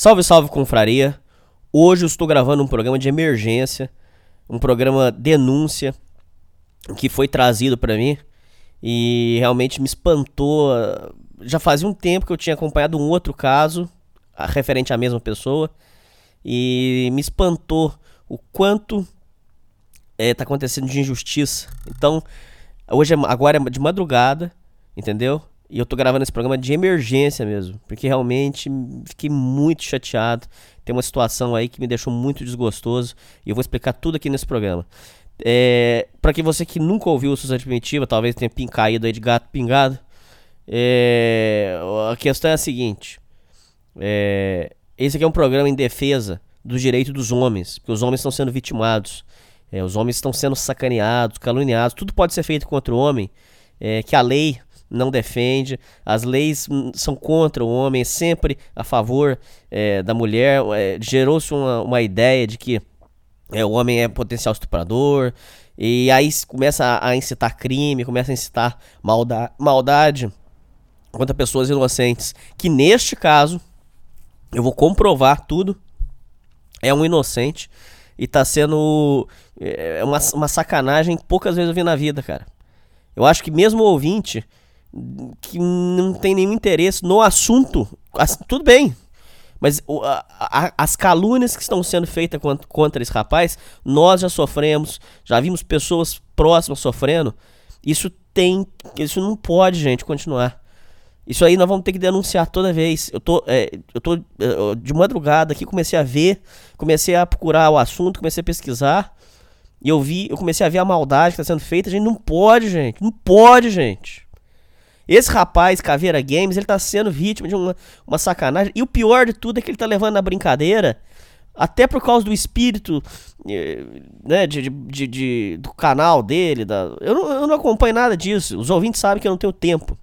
Salve, salve, confraria. Hoje eu estou gravando um programa de emergência, um programa denúncia que foi trazido para mim e realmente me espantou. Já fazia um tempo que eu tinha acompanhado um outro caso referente à mesma pessoa e me espantou o quanto está acontecendo de injustiça. Então, hoje é, agora é de madrugada, entendeu? E eu tô gravando esse programa de emergência mesmo, porque realmente fiquei muito chateado. Tem uma situação aí que me deixou muito desgostoso e eu vou explicar tudo aqui nesse programa. É, para que você que nunca ouviu o Sociedade Primitiva, talvez tenha caído aí de gato pingado, é, a questão é a seguinte: é, esse aqui é um programa em defesa dos direitos dos homens, porque os homens estão sendo vitimados, é, os homens estão sendo sacaneados, caluniados, tudo pode ser feito contra o homem, é, que a lei não defende, as leis hum, são contra o homem, é sempre a favor é, da mulher. É, Gerou-se uma, uma ideia de que é, o homem é potencial estuprador, e aí começa a, a incitar crime, começa a incitar malda maldade contra pessoas inocentes, que neste caso, eu vou comprovar tudo, é um inocente e tá sendo é, uma, uma sacanagem poucas vezes eu vi na vida, cara. Eu acho que mesmo o ouvinte que não tem nenhum interesse no assunto, tudo bem. Mas as calúnias que estão sendo feitas contra, contra esse rapaz, nós já sofremos, já vimos pessoas próximas sofrendo. Isso tem. Isso não pode, gente, continuar. Isso aí nós vamos ter que denunciar toda vez. Eu tô, é, eu tô é, de madrugada aqui, comecei a ver, comecei a procurar o assunto, comecei a pesquisar. E eu vi, eu comecei a ver a maldade que está sendo feita. A gente não pode, gente. Não pode, gente. Esse rapaz, Caveira Games, ele tá sendo vítima de uma, uma sacanagem. E o pior de tudo é que ele tá levando na brincadeira, até por causa do espírito, eh, né, de, de, de, do canal dele. Da... Eu, não, eu não acompanho nada disso. Os ouvintes sabem que eu não tenho tempo.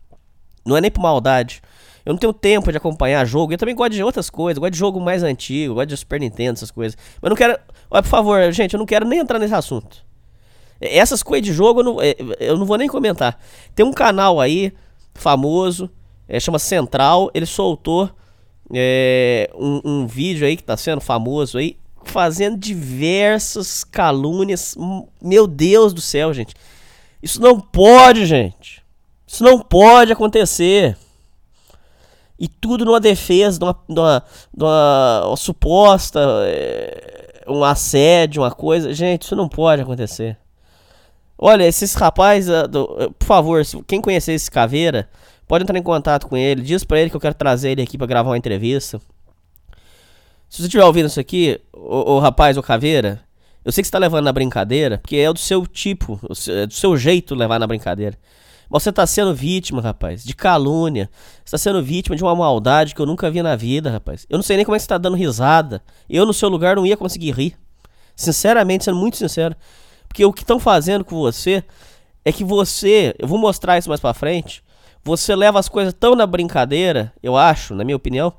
Não é nem por maldade. Eu não tenho tempo de acompanhar jogo. Eu também gosto de outras coisas. gosto de jogo mais antigo. gosto de Super Nintendo, essas coisas. Mas não quero. Olha, por favor, gente, eu não quero nem entrar nesse assunto. Essas coisas de jogo eu não, eh, eu não vou nem comentar. Tem um canal aí famoso, é, chama Central, ele soltou é, um, um, vídeo aí que tá sendo famoso aí, fazendo diversas calúnias. Meu Deus do céu, gente. Isso não pode, gente. Isso não pode acontecer. E tudo numa defesa, numa, numa, numa uma suposta. É, um assédio, uma coisa. Gente, isso não pode acontecer. Olha, esses rapazes, uh, uh, por favor, quem conhecer esse caveira, pode entrar em contato com ele. Diz pra ele que eu quero trazer ele aqui para gravar uma entrevista. Se você estiver ouvindo isso aqui, o, o rapaz, o caveira, eu sei que você tá levando na brincadeira, porque é do seu tipo, é do seu jeito levar na brincadeira. Mas você tá sendo vítima, rapaz, de calúnia. Você tá sendo vítima de uma maldade que eu nunca vi na vida, rapaz. Eu não sei nem como é que você tá dando risada. Eu, no seu lugar, não ia conseguir rir. Sinceramente, sendo muito sincero. Porque o que estão fazendo com você é que você, eu vou mostrar isso mais pra frente, você leva as coisas tão na brincadeira, eu acho, na minha opinião,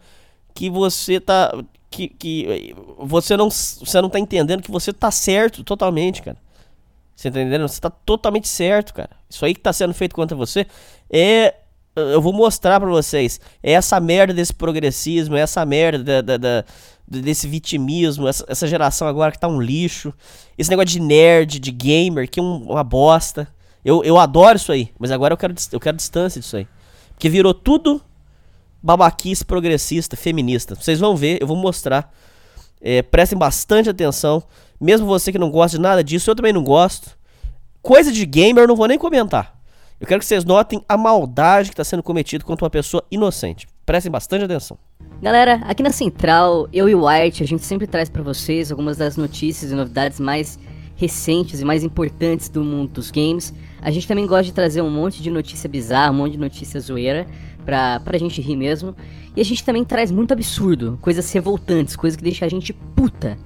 que você tá. Que, que você não você não tá entendendo que você tá certo totalmente, cara. Você tá entendendo? Você tá totalmente certo, cara. Isso aí que tá sendo feito contra você é. Eu vou mostrar pra vocês. É essa merda desse progressismo, é essa merda da, da, da desse vitimismo, essa, geração agora que tá um lixo, esse negócio de nerd, de gamer, que é um, uma bosta. Eu, eu adoro isso aí, mas agora eu quero, eu quero distância disso aí. Porque virou tudo babaquice progressista, feminista. Vocês vão ver, eu vou mostrar. É, prestem bastante atenção. Mesmo você que não gosta de nada disso, eu também não gosto. Coisa de gamer eu não vou nem comentar. Eu quero que vocês notem a maldade que está sendo cometida contra uma pessoa inocente. Prestem bastante atenção. Galera, aqui na Central, eu e o White, a gente sempre traz para vocês algumas das notícias e novidades mais recentes e mais importantes do mundo dos games. A gente também gosta de trazer um monte de notícia bizarra, um monte de notícia zoeira pra, pra gente rir mesmo. E a gente também traz muito absurdo, coisas revoltantes, coisas que deixam a gente puta.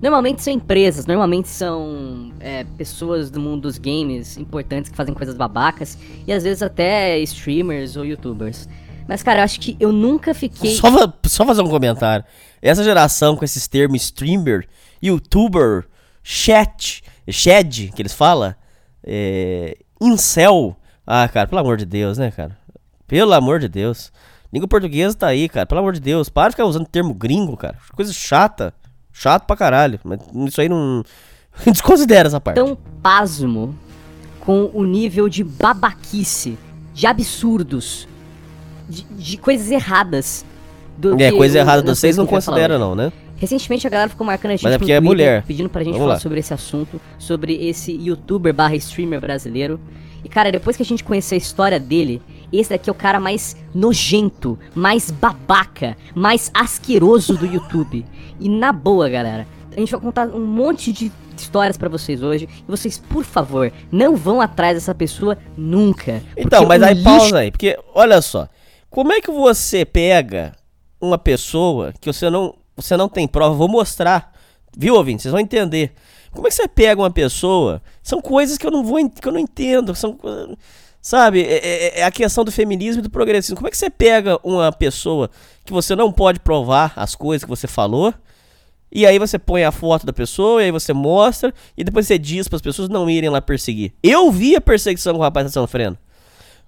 Normalmente são empresas, normalmente são é, pessoas do mundo dos games importantes que fazem coisas babacas e às vezes até streamers ou youtubers. Mas, cara, eu acho que eu nunca fiquei. Só, só fazer um comentário. Essa geração com esses termos streamer, youtuber, chat, shed, que eles falam, é, incel. Ah, cara, pelo amor de Deus, né, cara? Pelo amor de Deus. Língua portuguesa tá aí, cara. Pelo amor de Deus. Para de ficar usando termo gringo, cara. Coisa chata. Chato pra caralho. Mas isso aí não. Desconsidera essa parte. Tão pasmo com o nível de babaquice, de absurdos, de, de coisas erradas. Do é, coisa errada vocês não considera não, né? Recentemente a galera ficou marcando a gente Mas é porque é mulher. pedindo pra gente Vamos falar lá. sobre esse assunto, sobre esse youtuber barra streamer brasileiro. E cara, depois que a gente conhecer a história dele, esse daqui é o cara mais nojento, mais babaca, mais asqueroso do YouTube. E na boa, galera, a gente vai contar um monte de histórias para vocês hoje. E vocês, por favor, não vão atrás dessa pessoa nunca. Então, mas aí lixo... pausa aí, porque olha só. Como é que você pega uma pessoa que você não, você não tem prova? Vou mostrar. Viu, ouvinte? Vocês vão entender. Como é que você pega uma pessoa? São coisas que eu não vou que eu não entendo. São Sabe, é, é, é, a questão do feminismo e do progressismo. Como é que você pega uma pessoa que você não pode provar as coisas que você falou, e aí você põe a foto da pessoa, e aí você mostra, e depois você diz para as pessoas não irem lá perseguir. Eu vi a perseguição que o rapaz está sofrendo.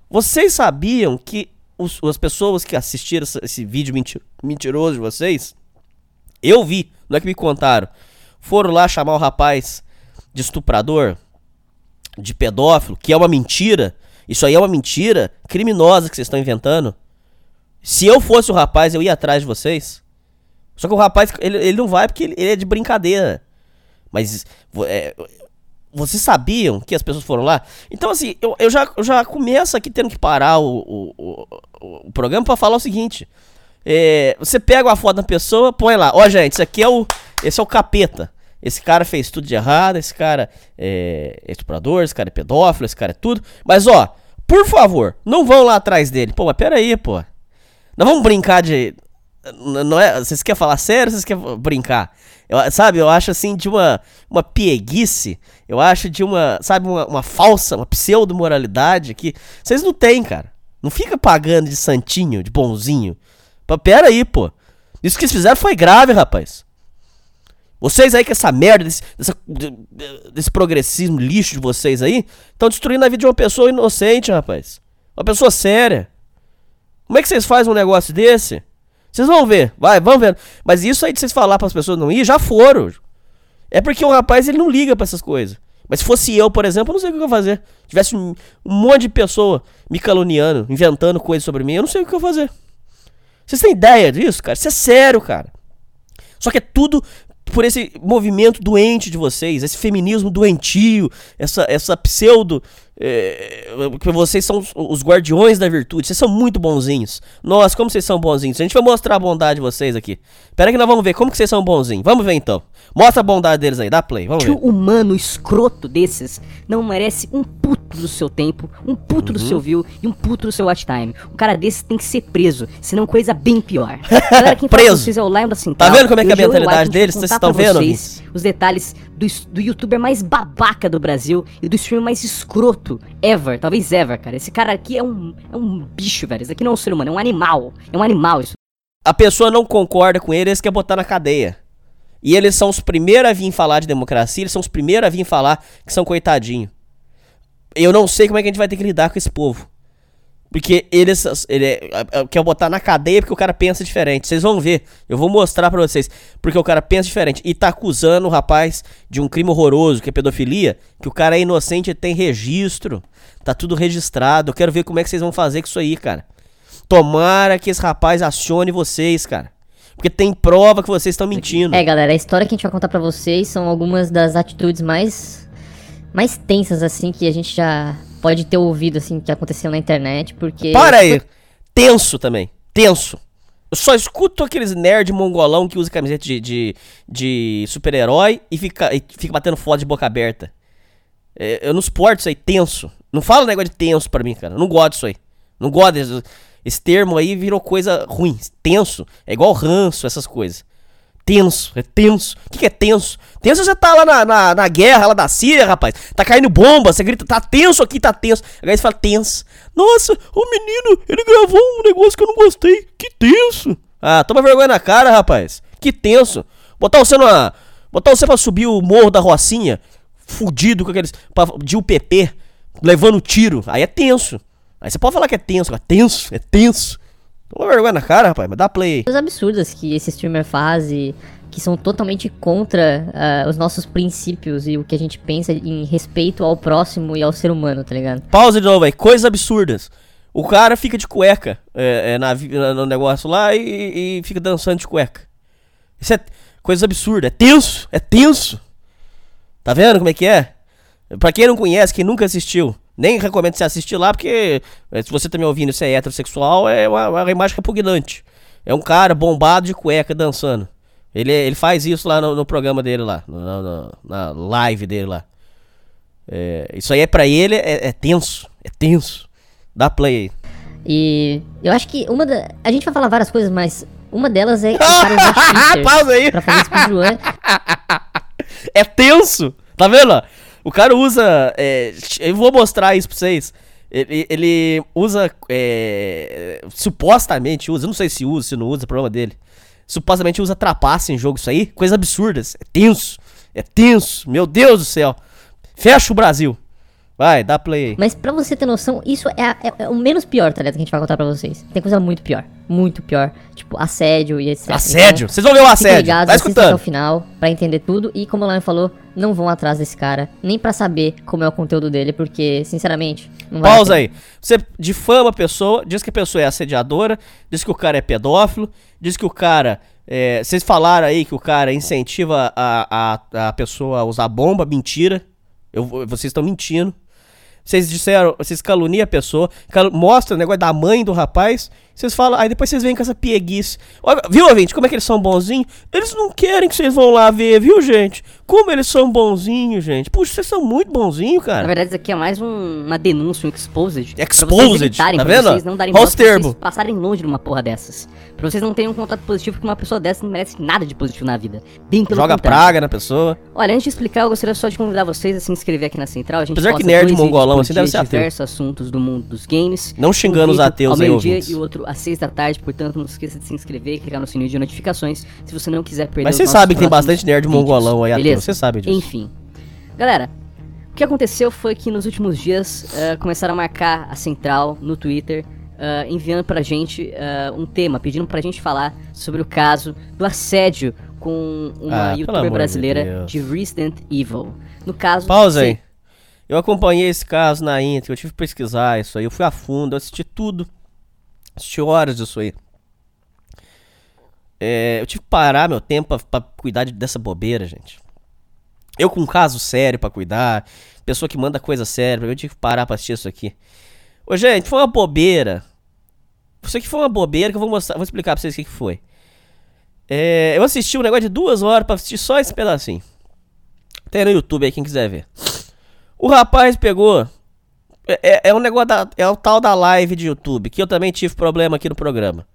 Vocês sabiam que os, as pessoas que assistiram esse, esse vídeo mentir, mentiroso de vocês, eu vi, não é que me contaram, foram lá chamar o rapaz de estuprador, de pedófilo, que é uma mentira, isso aí é uma mentira criminosa que vocês estão inventando. Se eu fosse o rapaz, eu ia atrás de vocês. Só que o rapaz, ele, ele não vai porque ele, ele é de brincadeira. Mas é, vocês sabiam que as pessoas foram lá? Então, assim, eu, eu, já, eu já começo aqui tendo que parar o, o, o, o programa para falar o seguinte. É, você pega uma foto da pessoa, põe lá. Ó, oh, gente, esse aqui é o. Esse é o capeta. Esse cara fez tudo de errado, esse cara é estuprador, esse cara é pedófilo, esse cara é tudo. Mas ó, por favor, não vão lá atrás dele. Pô, mas pera aí, pô. Não vamos brincar de. Não é, vocês querem falar sério ou vocês querem brincar? Eu, sabe, eu acho assim de uma, uma pieguice, eu acho de uma, sabe, uma, uma falsa, uma pseudo-moralidade que vocês não têm, cara. Não fica pagando de santinho, de bonzinho. Pera aí, pô. Isso que eles fizeram foi grave, rapaz. Vocês aí com essa merda, desse, dessa, desse progressismo lixo de vocês aí, estão destruindo a vida de uma pessoa inocente, rapaz. Uma pessoa séria. Como é que vocês fazem um negócio desse? Vocês vão ver, vai, vamos ver. Mas isso aí de vocês falar para as pessoas não ir, já foram. É porque o rapaz ele não liga para essas coisas. Mas se fosse eu, por exemplo, eu não sei o que eu ia fazer. Se tivesse um, um monte de pessoa me caluniando, inventando coisas sobre mim, eu não sei o que eu ia fazer. Vocês têm ideia disso, cara? Isso é sério, cara. Só que é tudo por esse movimento doente de vocês, esse feminismo doentio, essa, essa pseudo. É, vocês são os guardiões da virtude, vocês são muito bonzinhos. Nossa, como vocês são bonzinhos. A gente vai mostrar a bondade de vocês aqui. Pera que nós vamos ver como que vocês são bonzinhos. Vamos ver então. Mostra a bondade deles aí, dá play, vamos que ver. Que humano escroto desses não merece um puto do seu tempo, um puto uhum. do seu view e um puto do seu watch time. Um cara desse tem que ser preso, senão coisa bem pior. Galera, quem preso. vocês é o Lion da Central. Tá vendo como é que é a mentalidade deles? Vocês estão vendo? Vocês, os detalhes do, do youtuber mais babaca do Brasil e do streamer mais escroto ever, talvez ever, cara. Esse cara aqui é um, é um bicho, velho. Esse aqui não é um ser humano, é um animal. É um animal isso. A pessoa não concorda com ele, eles querem botar na cadeia. E eles são os primeiros a vir falar de democracia, eles são os primeiros a vir falar que são coitadinho. Eu não sei como é que a gente vai ter que lidar com esse povo. Porque eles ele é, quer botar na cadeia porque o cara pensa diferente. Vocês vão ver. Eu vou mostrar pra vocês. Porque o cara pensa diferente. E tá acusando o rapaz de um crime horroroso, que é pedofilia. Que o cara é inocente e tem registro. Tá tudo registrado. Eu quero ver como é que vocês vão fazer com isso aí, cara. Tomara que esse rapaz acione vocês, cara. Porque tem prova que vocês estão mentindo. É, galera, a história que a gente vai contar pra vocês são algumas das atitudes mais mais tensas assim que a gente já pode ter ouvido assim que aconteceu na internet, porque Para aí. Tenso também. Tenso. Eu só escuto aqueles nerd mongolão que usa camiseta de, de, de super-herói e fica, e fica batendo foto de boca aberta. É, eu não suporto isso aí, tenso. Não fala negócio de tenso pra mim, cara. Eu não gosto disso aí. Não gosto desse, esse termo aí virou coisa ruim. Tenso. É igual ranço, essas coisas. Tenso, é tenso. O que, que é tenso? Tenso você tá lá na, na, na, guerra lá da Síria, rapaz. Tá caindo bomba, você grita, tá tenso aqui, tá tenso. Aí você fala, tenso. Nossa, o menino, ele gravou um negócio que eu não gostei. Que tenso. Ah, toma vergonha na cara, rapaz. Que tenso. Botar você numa. Botar você pra subir o morro da Rocinha, fudido com aqueles. Pra, de UPP, levando tiro. Aí é tenso. Aí você pode falar que é tenso, é tenso, é tenso. Toma vergonha na cara, rapaz, mas dá play. Coisas absurdas que esse streamer faz e que são totalmente contra uh, os nossos princípios e o que a gente pensa em respeito ao próximo e ao ser humano, tá ligado? Pausa de novo aí, coisas absurdas. O cara fica de cueca é, é, na, no negócio lá e, e, fica dançando de cueca. Isso é coisa absurda, é tenso, é tenso. Tá vendo como é que é? Pra quem não conhece, quem nunca assistiu, nem recomendo você assistir lá, porque eh, se você tá me ouvindo e é heterossexual, é uma, uma imagem repugnante. É um cara bombado de cueca dançando. Ele, ele faz isso lá no, no programa dele lá, no, no, na live dele lá. É, isso aí é pra ele, é, é, tenso, é tenso. Dá play aí. E eu acho que uma da... A gente vai falar várias coisas, mas uma delas é o cara usar Pausa aí. pra fazer speedrun. é tenso, tá vendo? O cara usa. É, eu vou mostrar isso pra vocês. Ele, ele usa. É, supostamente usa, não sei se usa, se não usa, é problema dele. Supostamente usa trapaça em jogo, isso aí. Coisa absurda. É tenso. É tenso. Meu Deus do céu. Fecha o Brasil. Vai, dá play aí. Mas pra você ter noção, isso é, é, é, o menos pior, tá ligado? Que a gente vai contar pra vocês. Tem coisa muito pior. Muito pior. Tipo, assédio e etc. Assédio? Então, Vocês vão ver o assédio. Ligados, tá escutando? até o final pra entender tudo. E como o Lion falou, não vão atrás desse cara. Nem pra saber como é o conteúdo dele. Porque, sinceramente, não vai Pausa aí. Você difama a pessoa, diz que a pessoa é assediadora, diz que o cara é pedófilo, diz que o cara. É, vocês falaram aí que o cara incentiva a, a, a pessoa a usar bomba, mentira. Eu, vocês estão mentindo. Vocês disseram, vocês caluniam a pessoa, cal mostra o negócio da mãe do rapaz, vocês falam, aí depois vocês vêm com essa pieguice. Viu, gente como é que eles são bonzinhos? Eles não querem que vocês vão lá ver, viu, gente? Como eles são bonzinhos, gente. Puxa, vocês são muito bonzinhos, cara. Na verdade, isso aqui é mais um, uma denúncia, um exposed. Exposed, tá vendo? vocês não darem Olha os termos. passarem longe de uma porra dessas. Pra vocês não terem um contato positivo, porque uma pessoa dessa não merece nada de positivo na vida. Bem pelo Joga contrário. praga na pessoa. Olha, antes de explicar, eu gostaria só de convidar vocês a se inscrever aqui na Central. A gente Apesar que nerd mongolão assim deve ser ateu. diversos assuntos do mundo dos games. Não xingando um os ateus aí, dia E outro 4 às 6 da tarde, portanto não esqueça de se inscrever e clicar no sininho de notificações se você não quiser perder Mas você sabe que tem bastante nerd vídeos, mongolão aí, beleza? você sabe disso. Enfim. Galera, o que aconteceu foi que nos últimos dias uh, começaram a marcar a central no Twitter, uh, enviando pra gente uh, um tema, pedindo pra gente falar sobre o caso do assédio com uma ah, youtuber brasileira de, de, Resident Evil. No caso. Pausa aí. Eu acompanhei esse caso na íntegra, eu tive que pesquisar isso aí, eu fui a fundo, eu assisti tudo. Assisti horas disso aí. É, eu tive que parar meu tempo pra, cuidar dessa bobeira, gente. Eu com um caso sério para cuidar, pessoa que manda coisa séria, eu tive que parar pra assistir isso aqui. Ô, gente, foi uma bobeira. Isso aqui foi uma bobeira que eu vou mostrar, vou explicar pra vocês o que, que foi. É, eu assisti um negócio de duas horas pra assistir só esse pedacinho. Tem no YouTube aí, quem quiser ver. O rapaz pegou. É, é, é um negócio da. É o tal da live de YouTube, que eu também tive problema aqui no programa.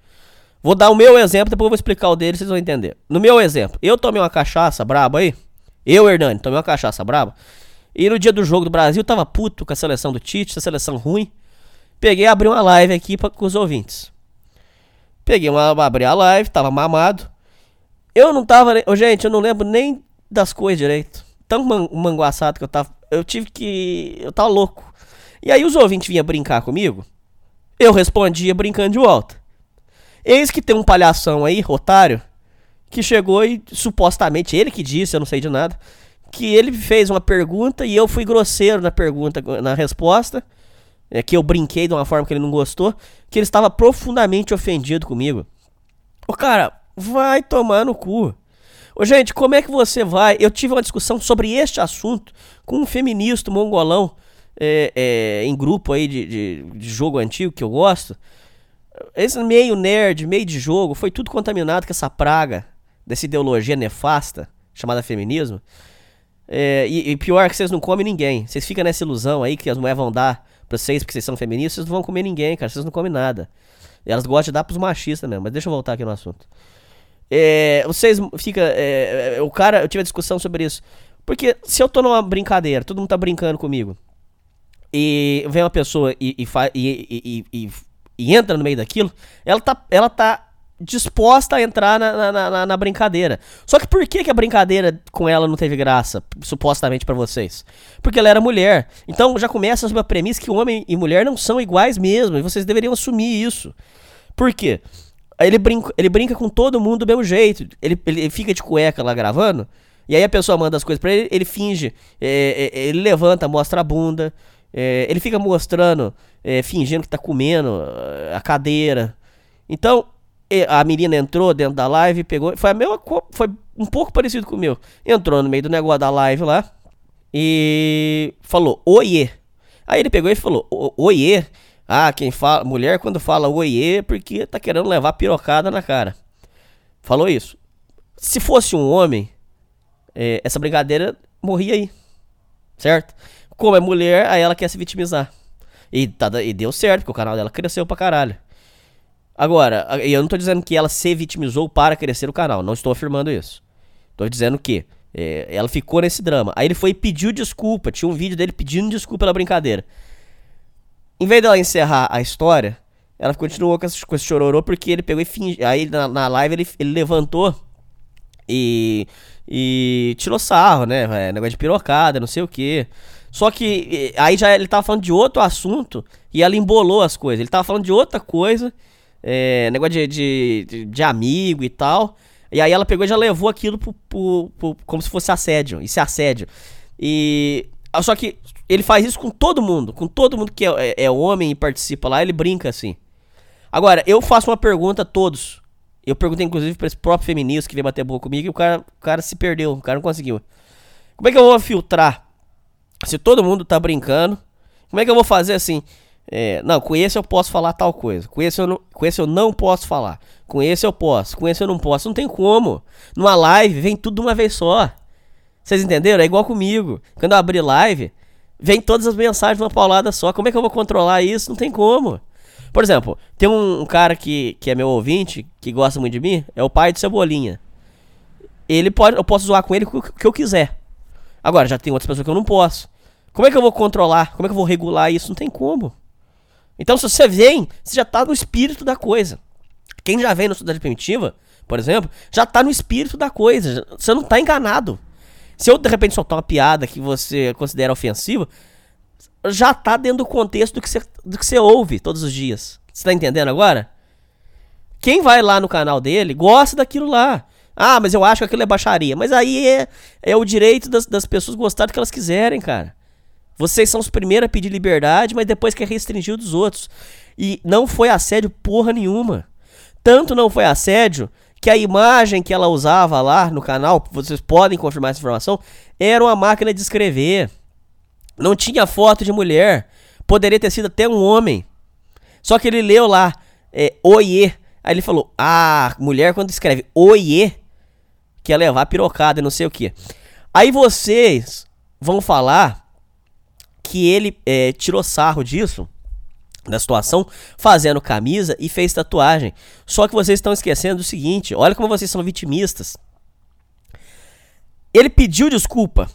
Vou dar o meu exemplo, depois eu vou explicar o dele, vocês vão entender. No meu exemplo, eu tomei uma cachaça braba aí. Eu, Hernani, tomei uma cachaça braba. E no dia do jogo do Brasil, tava puto com a seleção do Tite, essa seleção ruim. Peguei e abri uma live aqui pra, com os ouvintes. Peguei uma, abri a live, tava mamado. Eu não tava. Oh, gente, eu não lembro nem das coisas direito. Tão man, manguaçado que eu tava. Eu tive que. Eu tava louco. E aí os ouvintes vinham brincar comigo. Eu respondia brincando de volta. Eis que tem um palhação aí, otário, que chegou e supostamente ele que disse, eu não sei de nada, que ele fez uma pergunta e eu fui grosseiro na pergunta, na resposta. é, que eu brinquei de uma forma que ele não gostou, que ele estava profundamente ofendido comigo. Ô cara, vai tomar no cu. Ô gente, como é que você vai? Eu tive uma discussão sobre este assunto com um feminista mongolão é, é, em grupo aí de, de, de jogo antigo que eu gosto. Esse meio nerd, meio de jogo, foi tudo contaminado com essa praga dessa ideologia nefasta chamada feminismo. É, e, e, pior que vocês não comem ninguém. Vocês ficam nessa ilusão aí que as mulheres vão dar pra vocês porque vocês são feministas, vocês não vão comer ninguém, cara. Vocês não comem nada. E elas gostam de dar pros machistas mesmo. Mas deixa eu voltar aqui no assunto. É, vocês fica é, é, o cara, eu tive uma discussão sobre isso. Porque se eu tô numa brincadeira, todo mundo tá brincando comigo. E vem uma pessoa e, e, e, e, e entra no meio daquilo, ela tá, ela tá disposta a entrar na, na, na, na, brincadeira. Só que por que, que a brincadeira com ela não teve graça, supostamente para vocês? Porque ela era mulher. Então já começa a premissa que homem e mulher não são iguais mesmo, e vocês deveriam assumir isso. Por quê? Ele brinca, ele brinca com todo mundo do mesmo jeito. Ele, ele fica de cueca lá gravando, e aí a pessoa manda as coisas pra ele, ele finge, é, é, ele levanta, mostra a bunda, é, ele fica mostrando, é, fingindo que tá comendo é, a cadeira. Então, a menina entrou dentro da live, pegou. Foi a mesma Foi um pouco parecido com o meu. Entrou no meio do negócio da live lá. E falou, oiê. Aí ele pegou e falou, oiê. Ah, quem fala. Mulher quando fala oiê, porque tá querendo levar pirocada na cara. Falou isso. Se fosse um homem, é, essa brincadeira morria aí. Certo? Como é mulher, aí ela quer se vitimizar. E, tá, e deu certo, porque o canal dela cresceu pra caralho. Agora, eu não tô dizendo que ela se vitimizou para crescer o canal, não estou afirmando isso. Tô dizendo que é, ela ficou nesse drama. Aí ele foi e pediu desculpa, tinha um vídeo dele pedindo desculpa pela brincadeira. Em vez dela encerrar a história, ela continuou com esse, chororô porque ele pegou e fingiu. Aí na, na live ele, ele levantou e, e tirou sarro, né? É, negócio de pirocada, não sei o que. Só que aí já ele tava falando de outro assunto e ela embolou as coisas. Ele tava falando de outra coisa é, negócio de, de, de, amigo e tal. E aí ela pegou e já levou aquilo pro, pro, pro, como se fosse assédio. Isso é assédio. E. Só que ele faz isso com todo mundo. Com todo mundo que é, é, é homem e participa lá, ele brinca assim. Agora, eu faço uma pergunta a todos. Eu perguntei, inclusive, pra esse próprio feminista que veio bater boca comigo e o cara, o cara se perdeu, o cara não conseguiu. Como é que eu vou filtrar? Se todo mundo tá brincando, como é que eu vou fazer assim? É, não, com esse eu posso falar tal coisa. Com esse, eu não, com esse eu não posso falar. Com esse eu posso. Com esse eu não posso. Não tem como. Numa live vem tudo de uma vez só. Vocês entenderam? É igual comigo. Quando eu abrir live, vem todas as mensagens de uma paulada só. Como é que eu vou controlar isso? Não tem como. Por exemplo, tem um, um cara que, que é meu ouvinte, que gosta muito de mim, é o pai de Cebolinha. Ele pode, eu posso zoar com ele o que eu quiser. Agora, já tem outras pessoas que eu não posso. Como é que eu vou controlar? Como é que eu vou regular isso? Não tem como. Então, se você vem, você já tá no espírito da coisa. Quem já vem na Sociedade Primitiva, por exemplo, já tá no espírito da coisa. Você não tá enganado. Se eu, de repente, soltar uma piada que você considera ofensiva, já tá dentro do contexto do que você, do que você ouve todos os dias. Você tá entendendo agora? Quem vai lá no canal dele gosta daquilo lá. Ah, mas eu acho que aquilo é baixaria. Mas aí é, é o direito das, das pessoas gostar do que elas quiserem, cara. Vocês são os primeiros a pedir liberdade, mas depois quer restringir o dos outros. E não foi assédio porra nenhuma. Tanto não foi assédio que a imagem que ela usava lá no canal, vocês podem confirmar essa informação, era uma máquina de escrever. Não tinha foto de mulher. Poderia ter sido até um homem. Só que ele leu lá, é, oiê. Aí ele falou, ah, mulher quando escreve oiê, quer levar pirocada e não sei o que. Aí vocês vão falar que ele é, tirou sarro disso, da situação, fazendo camisa e fez tatuagem. Só que vocês estão esquecendo do seguinte: olha como vocês são vitimistas. Ele pediu desculpa.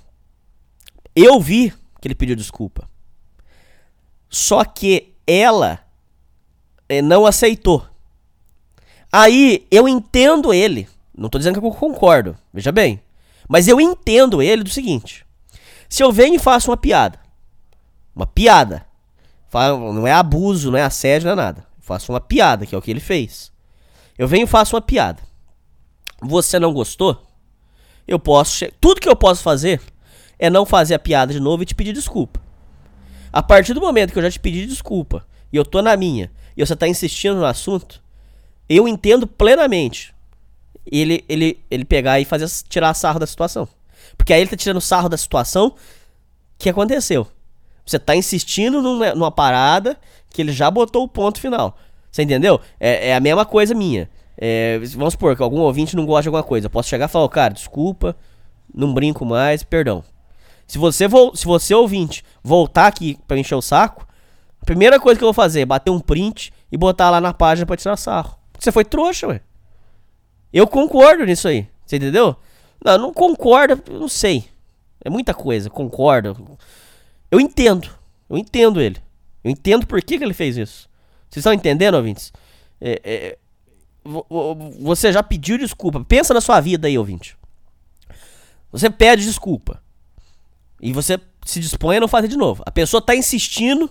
Eu vi que ele pediu desculpa. Só que ela é, não aceitou. Aí eu entendo ele. Não estou dizendo que eu concordo, veja bem. Mas eu entendo ele do seguinte: se eu venho e faço uma piada, uma piada. Não é abuso, não é assédio, não é nada. Eu faço uma piada, que é o que ele fez. Eu venho e faço uma piada. Você não gostou? Eu posso. Tudo que eu posso fazer é não fazer a piada de novo e te pedir desculpa. A partir do momento que eu já te pedi desculpa e eu tô na minha e você tá insistindo no assunto, eu entendo plenamente ele, ele, ele pegar e fazer tirar sarro da situação. Porque aí ele tá tirando sarro da situação que aconteceu. Você tá insistindo numa, numa parada que ele já botou o ponto final. Você entendeu? É, é a mesma coisa minha. É, vamos supor que algum ouvinte não gosta de alguma coisa. Eu posso chegar e falar, cara, desculpa, não brinco mais, perdão. Se você, se você ouvinte voltar aqui pra encher o saco, a primeira coisa que eu vou fazer é bater um print e botar lá na página pra tirar sarro. Você foi trouxa, ué. Eu concordo nisso aí. Você entendeu? Não, não concordo, não sei. É muita coisa, concordo. Eu entendo. Eu entendo ele. Eu entendo por que, que ele fez isso. Vocês estão entendendo, ouvintes? É, é, você já pediu desculpa. Pensa na sua vida aí, ouvinte. Você pede desculpa. E você se dispõe a não fazer de novo. A pessoa tá insistindo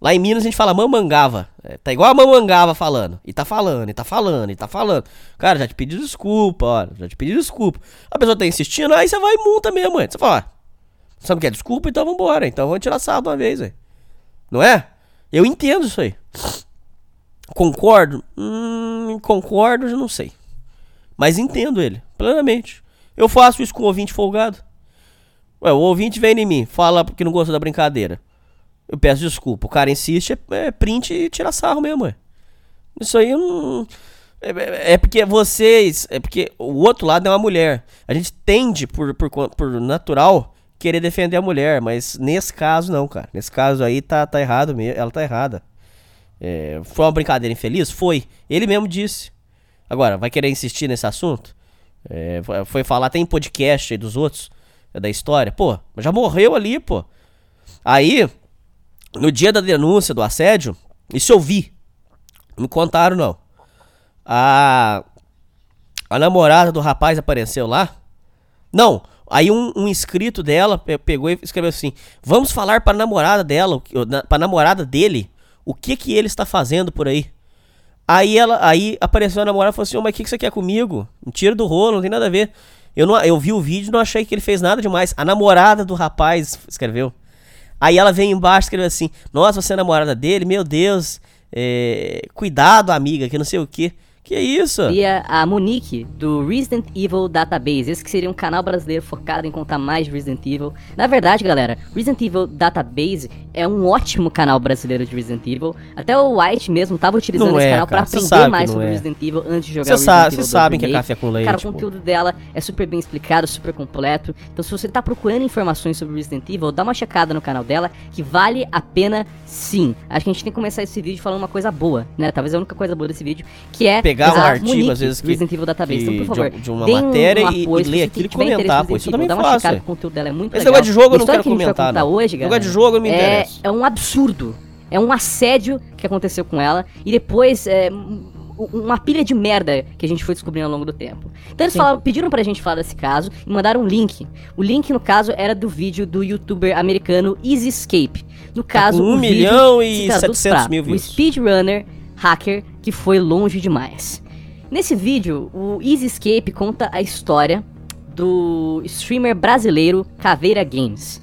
Lá em Minas a gente fala mamangava. É, tá igual a mamangava falando. E tá falando, e tá falando, e tá falando. Cara, já te pedi desculpa, ó. Já te pedi desculpa. A pessoa tá insistindo, aí você vai e multa mesmo, mãe. Você fala, ó, você não quer desculpa? Então vambora. Então vamos tirar sábado uma vez, velho. Não é? Eu entendo isso aí. Concordo? Hum, concordo, eu não sei. Mas entendo ele, plenamente. Eu faço isso com o ouvinte folgado. Ué, o ouvinte vem em mim, fala que não gosta da brincadeira. Eu peço desculpa. O cara insiste, é, é print e tira sarro mesmo, é. Isso aí não. É, é, é, porque vocês. É porque o outro lado é uma mulher. A gente tende, por, por, por natural, querer defender a mulher. Mas nesse caso, não, cara. Nesse caso aí tá, tá errado mesmo. Ela tá errada. É, foi uma brincadeira infeliz? Foi. Ele mesmo disse. Agora, vai querer insistir nesse assunto? É, foi falar, tem podcast aí dos outros, da história. Pô, já morreu ali, pô. Aí, no dia da denúncia do assédio, isso eu vi. Não me contaram, não. A, a namorada do rapaz apareceu lá. Não, aí um, um inscrito dela pegou e escreveu assim: Vamos falar para namorada dela, para namorada dele, o que que ele está fazendo por aí. Aí ela, aí apareceu a namorada e falou assim: oh, mas o que, que você quer comigo? Me tira do rolo, não tem nada a ver. Eu, não, eu vi o vídeo não achei que ele fez nada demais. A namorada do rapaz escreveu. Aí ela vem embaixo e escreveu assim: Nossa, você é namorada dele? Meu Deus, é, cuidado, amiga, que não sei o que. Que isso? E a, a Monique, do Resident Evil Database. Esse que seria um canal brasileiro focado em contar mais de Resident Evil. Na verdade, galera, Resident Evil Database é um ótimo canal brasileiro de Resident Evil. Até o White mesmo tava utilizando não esse é, canal para aprender mais sobre é. Resident Evil antes de jogar Cê Resident sabe, Evil. Vocês sabem que é café com leite. Cara, o conteúdo dela é super bem explicado, super completo. Então, se você tá procurando informações sobre Resident Evil, dá uma checada no canal dela, que vale a pena sim. Acho que a gente tem que começar esse vídeo falando uma coisa boa, né? Talvez a única coisa boa desse vídeo, que é pegar um artigo, às vezes, que, Resident Evil Database. Então, por favor, de, de uma matéria um e, e ler aquilo e comentar, pô. Isso também dá uma checada, o conteúdo dela é muito Esse legal. negócio de jogo eu não quero comentar, não. Hoje, negócio de jogo não me é, interessa. É um absurdo. É um assédio que aconteceu com ela. E depois, é, uma pilha de merda que a gente foi descobrindo ao longo do tempo. Então eles falaram, pediram pra gente falar desse caso e mandaram um link. O link, no caso, era do vídeo do youtuber americano Easy Escape. No tá caso, tá 1 milhão e 700 mil views. O speedrunner hacker que foi longe demais. Nesse vídeo, o Easy Escape conta a história do streamer brasileiro Caveira Games.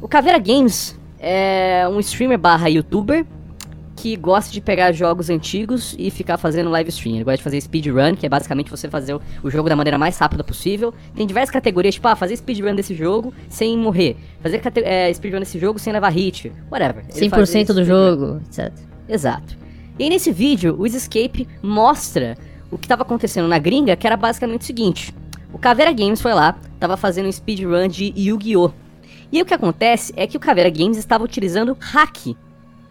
O Caveira Games é um streamer barra youtuber que gosta de pegar jogos antigos e ficar fazendo live stream. Ele gosta de fazer speedrun, que é basicamente você fazer o, jogo da maneira mais rápida possível. Tem diversas categorias, tipo, ah, fazer speedrun desse jogo sem morrer. Fazer é, speedrun desse jogo sem levar hit. Whatever. 100% do jogo, etc. Exato. E aí nesse vídeo, o Escape mostra o que estava acontecendo na gringa, que era basicamente o seguinte. O Caveira Games foi lá, estava fazendo um speedrun de Yu-Gi-Oh! E aí o que acontece é que o Caveira Games estava utilizando hack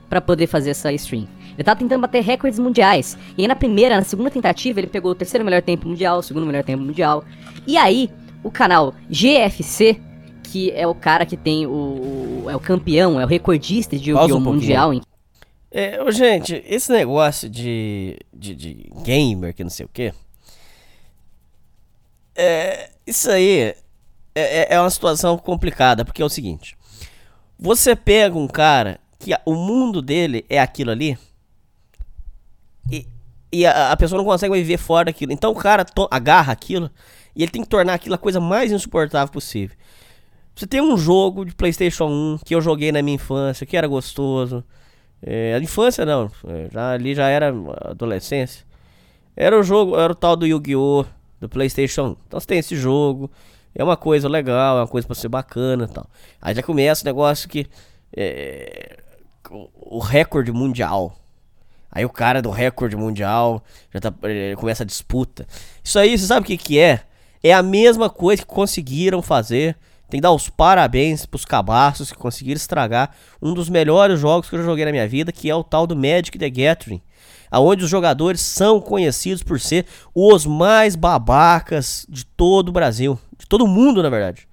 para poder fazer essa stream. Ele tava tentando bater recordes mundiais. E aí na primeira, na segunda tentativa, ele pegou o terceiro melhor tempo mundial, o segundo melhor tempo mundial. E aí, o canal GFC, que é o cara que tem o. é o campeão, é o recordista de Yu-Gi-Oh! Um mundial. Em... É, gente, esse negócio de, de, de gamer, que não sei o que. É, isso aí é, é, é uma situação complicada, porque é o seguinte: você pega um cara que o mundo dele é aquilo ali e, e a, a, pessoa não consegue viver fora daquilo. Então o cara agarra aquilo e ele tem que tornar aquilo a coisa mais insuportável possível. Você tem um jogo de PlayStation 1 que eu joguei na minha infância, que era gostoso. É, infância não, é, já, ali já era adolescência. Era o jogo, era o tal do Yu-Gi-Oh! do PlayStation 1. Então você tem esse jogo, é uma coisa legal, é uma coisa pra ser bacana tal. Aí já começa o negócio que. É, o recorde mundial. Aí o cara do recorde mundial já tá, começa a disputa. Isso aí, você sabe o que, que é? É a mesma coisa que conseguiram fazer tem que dar os parabéns pros cabaços que conseguiram estragar um dos melhores jogos que eu joguei na minha vida, que é o tal do Magic the Gathering. Onde os jogadores são conhecidos por ser os mais babacas de todo o Brasil. De todo mundo, na verdade.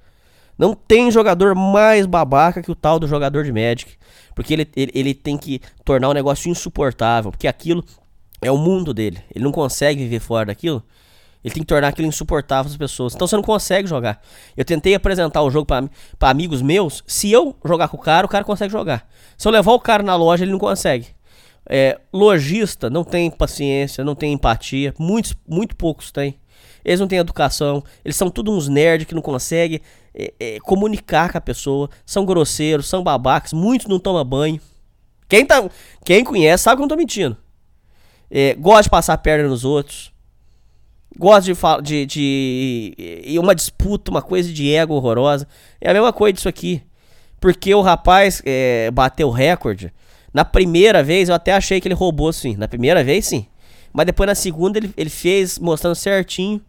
Não tem jogador mais babaca que o tal do jogador de Magic. Porque ele, ele, ele tem que tornar o negócio insuportável. Porque aquilo é o mundo dele. Ele não consegue viver fora daquilo. Ele tem que tornar aquilo insuportável as pessoas. Então você não consegue jogar. Eu tentei apresentar o jogo para amigos meus. Se eu jogar com o cara, o cara consegue jogar. Se eu levar o cara na loja, ele não consegue. É, lojista não tem paciência, não tem empatia. Muitos, muito poucos têm. Eles não têm educação. Eles são tudo uns nerds que não conseguem é, é, comunicar com a pessoa. São grosseiros, são babacas. Muitos não tomam banho. Quem, tá, quem conhece sabe que eu não tô mentindo. É, gosta de passar perna nos outros gosta de falar de, de, de uma disputa, uma coisa de ego horrorosa. É a mesma coisa disso aqui. Porque o rapaz é, bateu recorde. Na primeira vez eu até achei que ele roubou sim. Na primeira vez sim. Mas depois na segunda ele, ele fez mostrando certinho.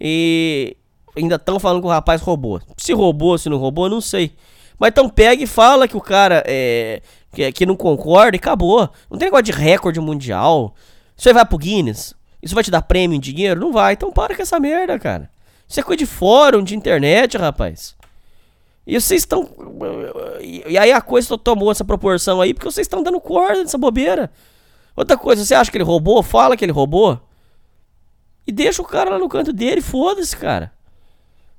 E ainda estão falando que o rapaz roubou. Se roubou, se não roubou, não sei. Mas então pega e fala que o cara é, que, que não concorda e acabou. Não tem negócio de recorde mundial. Você vai pro Guinness. Isso vai te dar prêmio em dinheiro? Não vai. Então para com essa merda, cara. Isso é coisa de fórum, de internet, rapaz. E vocês estão. E aí a coisa tomou essa proporção aí porque vocês estão dando corda nessa bobeira. Outra coisa, você acha que ele roubou? Fala que ele roubou. E deixa o cara lá no canto dele, foda-se, cara.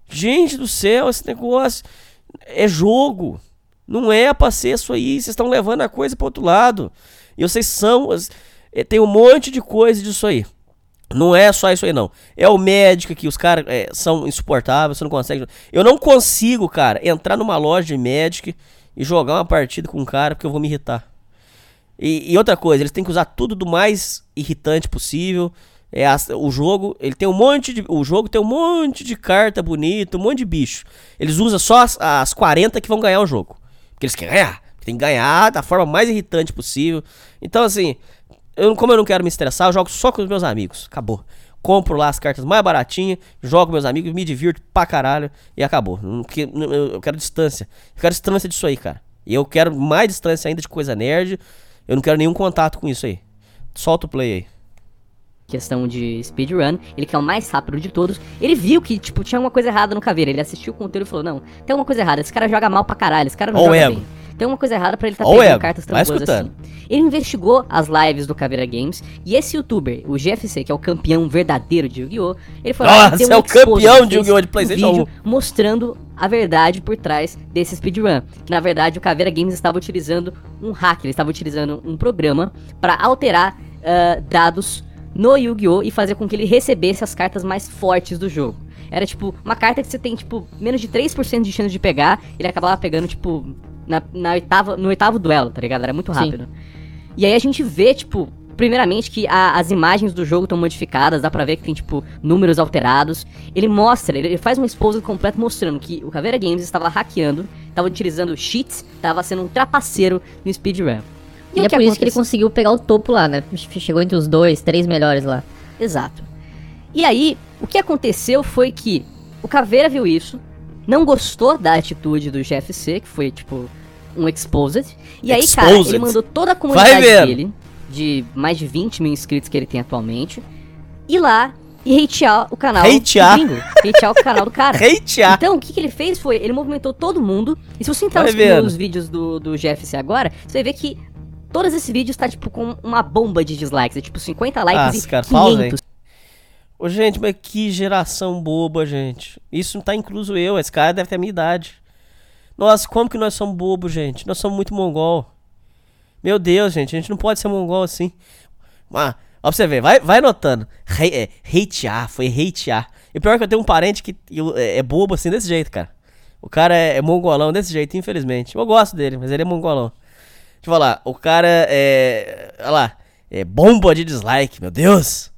Gente do céu, esse negócio é jogo. Não é pra ser isso aí. Vocês estão levando a coisa pro outro lado. E vocês são. Eh, tem um monte de coisa disso aí. Não é só isso aí, não. É o médico que os caras é, são insuportáveis, você não consegue. Eu não consigo, cara, entrar numa loja de médico e jogar uma partida com um cara porque eu vou me irritar. E, e outra coisa, eles têm que usar tudo do mais irritante possível. É a, o jogo, ele tem um monte de. O jogo tem um monte de carta bonita, um monte de bicho. Eles usam só as, as 40 que vão ganhar o jogo. Porque eles querem ganhar. Tem que ganhar da forma mais irritante possível. Então, assim, eu, como eu não quero me estressar, eu jogo só com os meus amigos. Acabou. Compro lá as cartas mais baratinhas, jogo com meus amigos, me divirto pra caralho e acabou. Porque eu quero distância. Eu quero distância disso aí, cara. E eu quero mais distância ainda de coisa nerd. Eu não quero nenhum contato com isso aí. Solta o play aí questão de speedrun, ele que é o mais rápido de todos, ele viu que, tipo, tinha alguma coisa errada no caveira, ele assistiu o conteúdo e falou, não, tem alguma coisa errada, esse cara joga mal pra caralho, esse cara não oh, joga bem. Tem uma coisa errada para ele estar tá pegando cartas tão boas assim. Ele investigou as lives do Caveira Games e esse youtuber, o GFC, que é o campeão verdadeiro de Yu-Gi-Oh! Ele foi Nossa, um é o campeão de Yu-Gi-Oh! de PlayStation vídeo mostrando a verdade por trás desse speedrun. Que na verdade o Caveira Games estava utilizando um hack, ele estava utilizando um programa para alterar uh, dados no Yu-Gi-Oh! e fazer com que ele recebesse as cartas mais fortes do jogo. Era tipo uma carta que você tem, tipo, menos de 3% de chance de pegar, ele acabava pegando, tipo, na, na oitava, no oitavo duelo, tá ligado? Era muito rápido. Sim. E aí a gente vê, tipo, primeiramente que a, as imagens do jogo estão modificadas, dá pra ver que tem, tipo, números alterados. Ele mostra, ele, ele faz um exposed completo mostrando que o Caveira Games estava hackeando, estava utilizando cheats, estava sendo um trapaceiro no speedrun. E, e é por acontece? isso que ele conseguiu pegar o topo lá, né? Chegou entre os dois, três melhores lá. Exato. E aí, o que aconteceu foi que o Caveira viu isso, não gostou da atitude do GFC, que foi, tipo, um exposed. E aí, exposed. cara, ele mandou toda a comunidade dele, de mais de 20 mil inscritos que ele tem atualmente, ir lá e hatear o canal hatear. do gringo. Hatear o canal do cara. hatear. Então, o que, que ele fez foi, ele movimentou todo mundo. E se você entrar nos, vídeos do, do GFC agora, você vai ver que todos esses vídeos tá, tipo, com uma bomba de dislikes. É tipo 50 likes ah, e cara, 500. Pausa, Ô, gente, mas que geração boba, gente. Isso não tá incluso eu, esse cara deve ter a minha idade. Nossa, como que nós somos bobos, gente? Nós somos muito mongol. Meu Deus, gente, a gente não pode ser mongol assim. Ah, ó pra você ver, vai, vai notando. Re, é, hatear, foi hatear. E pior que eu tenho um parente que é, é bobo assim desse jeito, cara. O cara é, é mongolão desse jeito, infelizmente. Eu gosto dele, mas ele é mongolão. Deixa eu falar, o cara é. Olha lá, é bomba de dislike, meu Deus.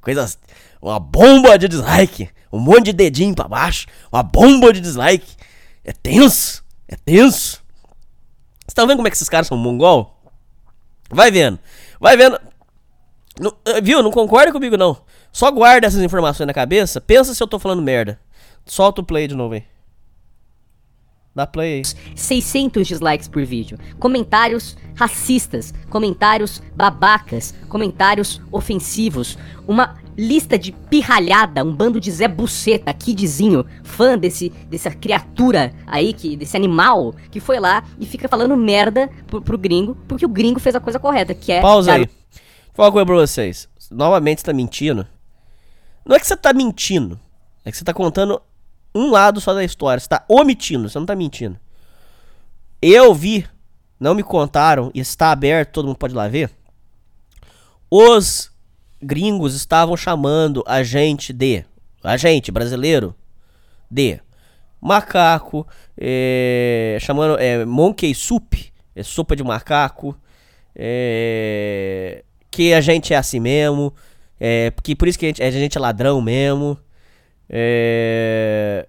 Coisas. Uma bomba de dislike. Um monte de dedinho pra baixo. Uma bomba de dislike. É tenso. É tenso. Vocês estão vendo como é que esses caras são mongol? Vai vendo. Vai vendo. Não- eh, viu? Não concorda comigo, não. Só guarda essas informações na cabeça. Pensa se eu tô falando merda. Solta o play de novo aí. Dá play aí. 600 dislikes por vídeo. Comentários racistas, comentários babacas, comentários ofensivos. Uma lista de pirralhada, um bando de Zé Buceta, kidzinho, fã desse, dessa criatura aí, que, desse animal, que foi lá e fica falando merda pro, pro gringo, porque o gringo fez a coisa correta, que é... Pausa aí. Vou falar uma coisa pra vocês. Novamente você tá mentindo. Não é que você tá mentindo. É que você tá contando um lado só da história. Você tá omitindo, você não tá mentindo. Eu vi, não me contaram, e está aberto, todo mundo pode ir lá ver. Os gringos estavam chamando a gente de. A gente, brasileiro, de macaco, é, chamando é, monkey soup, é, sopa de macaco, é, que a gente é assim mesmo, é, que por isso que a gente, a gente é ladrão mesmo, é,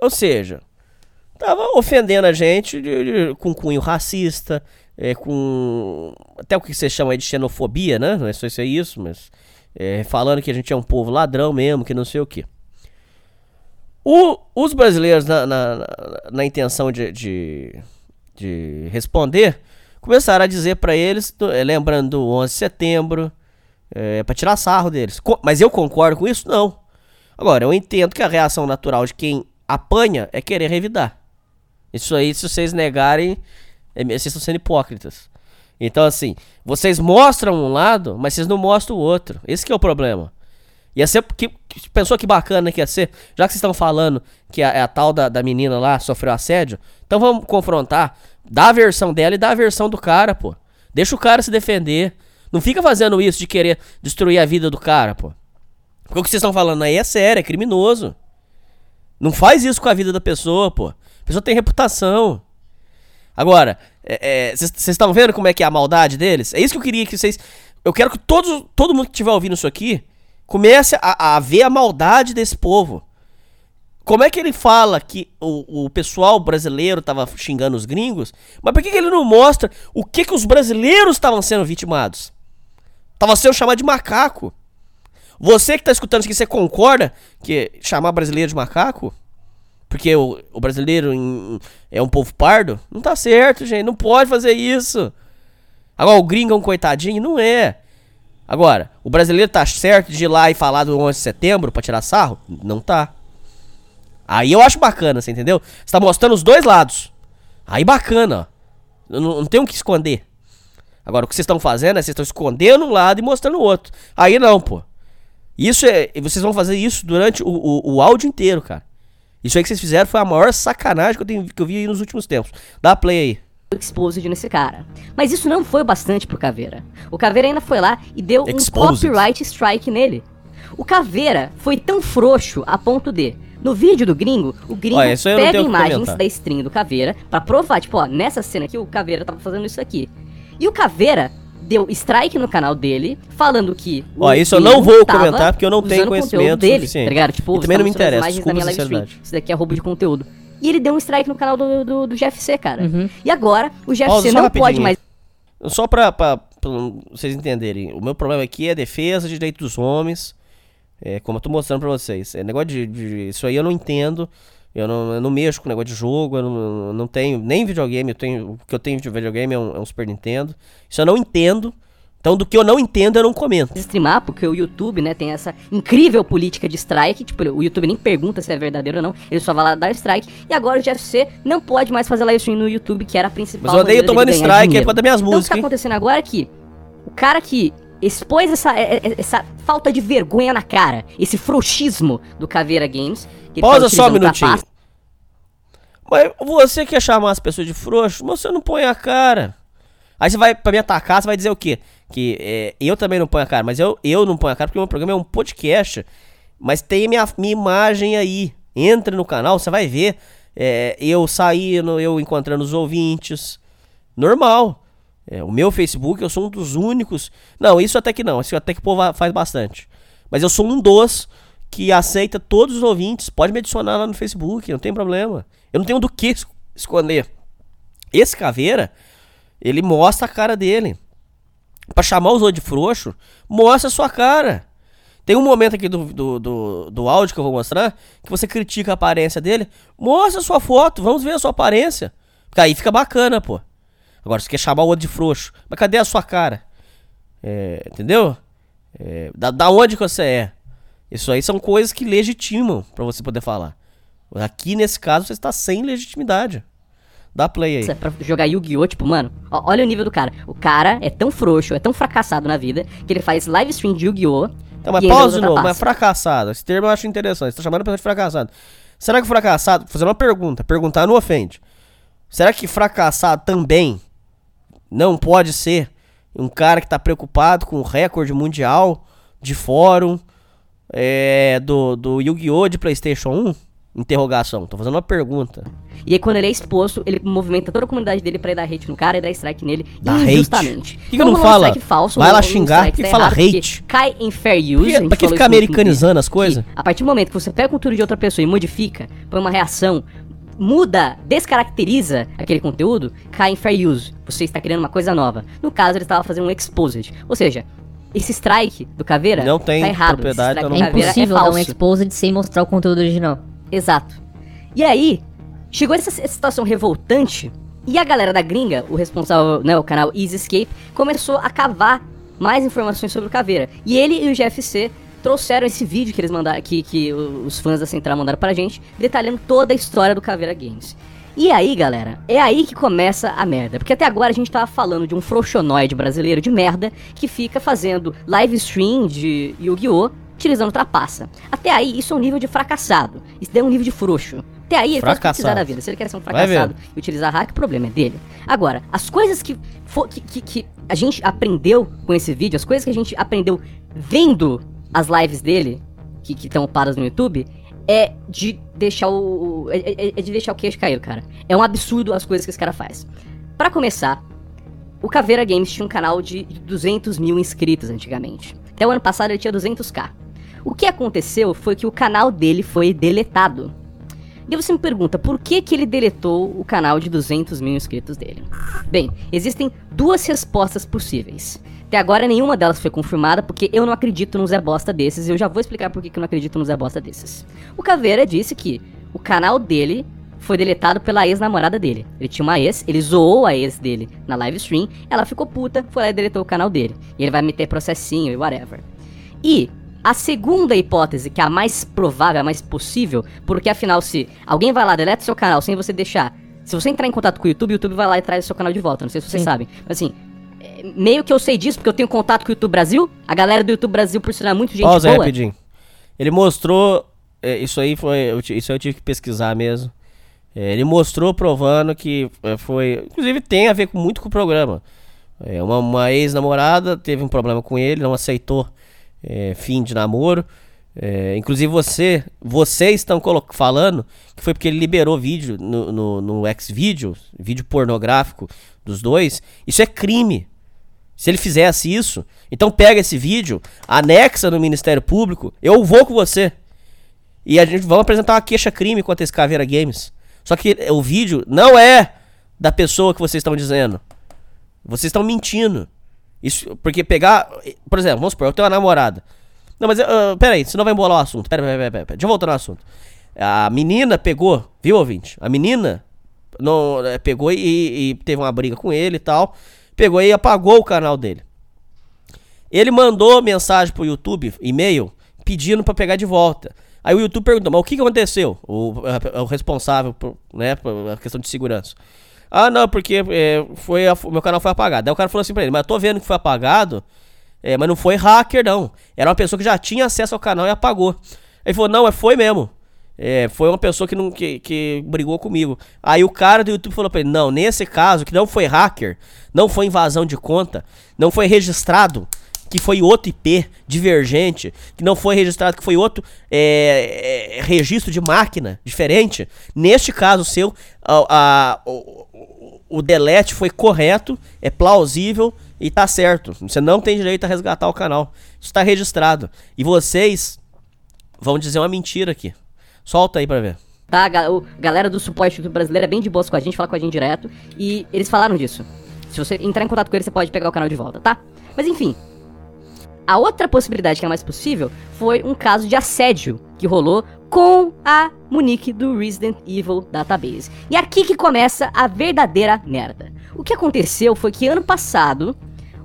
ou seja, tava ofendendo a gente de- de- com cunho racista, é, com até o que você chama de xenofobia, né? Não é só isso, é isso, mas é, falando que a gente é um povo ladrão mesmo, que não sei o que. Os brasileiros, na, na, na- intenção de, de, de responder, começaram a dizer pra eles, eh, lembrando do 11 de setembro, é, para tirar sarro deles. Mas eu concordo com isso? Não. Agora, eu entendo que a reação natural de quem apanha é querer revidar. Isso aí, se vocês negarem, é, vocês estão sendo hipócritas. Então, assim, vocês mostram um lado, mas vocês não mostram o outro. Esse que é o problema. Ia ser. Que, pensou que bacana que ia ser? Já que vocês estão falando que a, a tal da, da menina lá sofreu assédio, então vamos confrontar. Dá a versão dela e dá a versão do cara, pô. Deixa o cara se defender. Não fica fazendo isso de querer destruir a vida do cara, pô. Porque o que vocês estão falando aí é sério, é criminoso. Não faz isso com a vida da pessoa, pô. A pessoa tem reputação. Agora, é, vocês estão vendo como é que é a maldade deles? É isso que eu queria que vocês. Eu quero que todos, todo mundo que estiver ouvindo isso aqui comece a, a ver a maldade desse povo. Como é que ele fala que o, o pessoal brasileiro tava xingando os gringos? Mas por que, que ele não mostra o que, que os brasileiros estavam sendo vitimados? Tava sendo chamado de macaco. Você que tá escutando isso aqui, você concorda que chamar brasileiro de macaco? Porque o, o brasileiro em- é um povo pardo? Não tá certo, gente. Não pode fazer isso. Agora, o gringo é um coitadinho? Não é. Agora, o brasileiro tá certo de ir lá e falar do 11 de setembro pra tirar sarro? Não tá. Aí eu acho bacana, você entendeu? Você tá mostrando os dois lados. Aí bacana, ó. Não, não tem o que esconder. Agora, o que vocês estão fazendo é vocês estão escondendo um lado e mostrando o outro. Aí não, pô. Isso é. Vocês vão fazer isso durante o, o, o áudio inteiro, cara. Isso aí que vocês fizeram foi a maior sacanagem que eu, tenho, que eu vi aí nos últimos tempos. Dá play aí. exposed nesse cara. Mas isso não foi bastante pro Caveira. O Caveira ainda foi lá e deu Exposed. um copyright strike nele. O Caveira foi tão frouxo a ponto de, no vídeo do gringo, o gringo Olha, pega imagens da string do Caveira pra provar, tipo, ó, nessa cena aqui o Caveira tava fazendo isso aqui. E o Caveira deu strike no canal dele, falando que. o Ó, isso eu não vou comentar, porque eu não tenho conhecimento dele, suficiente. Tá ligado? Tipo, E também não me interessa, imagens da minha desculpa a sinceridade. Isso daqui é roubo de conteúdo. E ele deu um strike no canal do, do, do GFC, cara. E agora o GFC Pausa não rapidinho. pode mais Só pra, pra, pra vocês entenderem, o meu problema aqui é defesa de direitos dos homens. É, como eu tô mostrando pra vocês. É negócio de, de- Isso aí eu não entendo. Eu não, eu não mexo com negócio de jogo, eu não, eu não tenho nem videogame. Eu tenho, o que eu tenho de videogame é um, é um Super Nintendo. Isso eu não entendo. Então, do que eu não entendo, eu não comento. streamar, porque o YouTube, né, tem essa incrível política de strike, tipo, o YouTube nem pergunta se é verdadeiro ou não, ele só vai lá dar strike, e agora o GFC não pode mais fazer live stream no YouTube, que era a principal Mas eu odeio tomando strike dinheiro. é por causa das minhas Então, o que tá músicas, hein? acontecendo agora é que o cara que expôs essa, é- é- essa falta de vergonha na cara, esse frouxismo do Caveira Games, Pausa só um minutinho. Mas você quer chamar as pessoas de frouxo, mas você não põe a cara. Aí você vai pra me atacar, você vai dizer o quê? Que é, eu também não ponho a cara, mas eu, eu não ponho a cara porque o meu programa é um podcast. Mas tem minha, minha imagem aí. Entra no canal, você vai ver é, eu saindo, eu encontrando os ouvintes. Normal. É, o meu Facebook, eu sou um dos únicos. Não, isso até que não. Isso até que o povo faz bastante. Mas eu sou um dos que aceita todos os ouvintes. Pode me adicionar lá no Facebook, não tem problema. Eu não tenho do que esconder. Esse caveira, ele mostra a cara dele. Pra chamar os outros de frouxo, mostra a sua cara. Tem um momento aqui do, do, do, do, áudio que eu vou mostrar que você critica a aparência dele. Mostra a sua foto, vamos ver a sua aparência. Porque aí fica bacana, pô. Agora você quer chamar o outro de frouxo. Mas cadê a sua cara? É, entendeu? É, da, da onde que você é? Isso aí são coisas que legitimam para você poder falar. Aqui nesse caso você está sem legitimidade. Dá play aí. Pra jogar Yu-Gi-Oh! Tipo, mano, ó, olha o nível do cara. O cara é tão frouxo, é tão fracassado na vida, que ele faz live stream de Yu-Gi-Oh! Então, mas pausa de novo, mas fracassado. Esse termo eu acho interessante. Você tá chamando a pessoa de fracassado. Será que fracassado. Vou fazer uma pergunta. Perguntar não ofende. Será que fracassado também não pode ser um cara que tá preocupado com o recorde mundial de fórum é, do, do Yu-Gi-Oh! de PlayStation 1? Interrogação, tô fazendo uma pergunta. E aí, quando ele é exposto, ele movimenta toda a comunidade dele pra ir dar hate no cara e dar strike nele dá injustamente. Hate? Que, que não fala? falso, Vai lá xingar, que, que fala hate? Cai em fair use. Pra que ficar americanizando as coisas? A partir do momento que você pega a cultura de outra pessoa e modifica, põe uma reação, muda, descaracteriza aquele conteúdo, cai em fair use. Você está criando uma coisa nova. No caso, ele estava fazendo um exposed. Ou seja, esse strike do Caveira não tem tá errado. propriedade. Não... É impossível é dar um exposed sem mostrar o conteúdo original. Exato. E aí, chegou essa, essa situação revoltante e a galera da gringa, o responsável, né, o canal Easy Escape, começou a cavar mais informações sobre o Caveira. E ele e o GFC trouxeram esse vídeo que eles mandaram, que, que os fãs da Central mandaram pra gente, detalhando toda a história do Caveira Games. E aí, galera, é aí que começa a merda. Porque até agora a gente tava falando de um frouxonoide brasileiro de merda que fica fazendo live stream de Yu-Gi-Oh! utilizando trapaça. Até aí, isso é um nível de fracassado. Isso é um nível de frouxo. Até aí, ele pode precisar da vida. Se ele quer ser um fracassado e utilizar hack, o problema é dele. Agora, as coisas que, que, que, que a gente aprendeu com esse vídeo, as coisas que a gente aprendeu vendo as lives dele, que estão upadas no YouTube, é de deixar o. É, é, é, de deixar o queixo cair, cara. É um absurdo as coisas que esse cara faz. Para começar, o Caveira Games tinha um canal de 200 mil inscritos antigamente. Até o ano passado ele tinha 200k. O que aconteceu foi que o canal dele foi deletado. E você me pergunta, por que, que ele deletou o canal de 200 mil inscritos dele? Bem, existem duas respostas possíveis. Até agora nenhuma delas foi confirmada, porque eu não acredito num Zé Bosta desses, e eu já vou explicar por que eu não acredito num Zé Bosta desses. O Caveira disse que o canal dele foi deletado pela ex-namorada dele. Ele tinha uma ex, ele zoou a ex dele na live stream, ela ficou puta, foi lá e deletou o canal dele. E ele vai meter processinho e whatever. E a segunda hipótese, que é a mais provável, a mais possível, porque afinal, se alguém vai lá, deleta seu canal sem você deixar. Se você entrar em contato com o YouTube, o YouTube vai lá e traz o seu canal de volta. Não sei se vocês Sim. sabem. Mas assim, meio que eu sei disso, porque eu tenho contato com o YouTube Brasil. A galera do YouTube Brasil, por sinal, é muito gente Pausa boa. rapidinho. Ele mostrou. É, isso aí foi. Isso aí eu tive que pesquisar mesmo. É, ele mostrou provando que é, foi. Inclusive tem a ver muito com o programa. É, uma, uma ex-namorada teve um problema com ele, não aceitou é, fim de namoro. É, inclusive você, vocês estão falando que foi porque ele liberou vídeo no, no, no Xvideos, vídeo pornográfico dos dois. Isso é crime. Se ele fizesse isso, então pega esse vídeo, anexa no Ministério Público, eu vou com você. E a gente vamos apresentar uma queixa-crime contra esse Caveira Games. Só que o vídeo não é da pessoa que vocês estão dizendo. Vocês estão mentindo. Isso, porque pegar. Por exemplo, vamos supor, eu tenho uma namorada. Não, mas uh, peraí, senão vai embolar o assunto. Pera, pera, pera, pera, Deixa eu voltar no assunto. A menina pegou, viu, ouvinte? A menina não, é, pegou e, e teve uma briga com ele e tal. Pegou e apagou o canal dele. Ele mandou mensagem pro YouTube, e-mail, pedindo para pegar de volta. Aí o YouTube perguntou, mas o que, aconteceu? O, o responsável, por, né, por a questão de segurança. Ah, não, porque é, foi a, meu canal foi apagado. Aí o cara falou assim pra ele, mas eu tô vendo que foi apagado, é, mas não foi hacker, não. Era uma pessoa que já tinha acesso ao canal e apagou. Ele falou, não, foi mesmo. É, foi uma pessoa que, não, que, que brigou comigo. Aí o cara do YouTube falou pra ele, não, nesse caso, que não foi hacker, não foi invasão de conta, não foi registrado que foi outro IP divergente, que não foi registrado, que foi outro é, é, registro de máquina diferente. Neste caso seu, a, a, o, o delete foi correto, é plausível e tá certo. Você não tem direito a resgatar o canal. Isso tá registrado. E vocês vão dizer uma mentira aqui. Solta aí pra ver. Tá, o galera do suporte brasileiro é bem de boas com a gente, fala com a gente direto. E eles falaram disso. Se você entrar em contato com eles, você pode pegar o canal de volta, tá? Mas enfim. A outra possibilidade que é mais possível foi um caso de assédio que rolou com a Monique do Resident Evil Database. E aqui que começa a verdadeira merda. O que aconteceu foi que ano passado,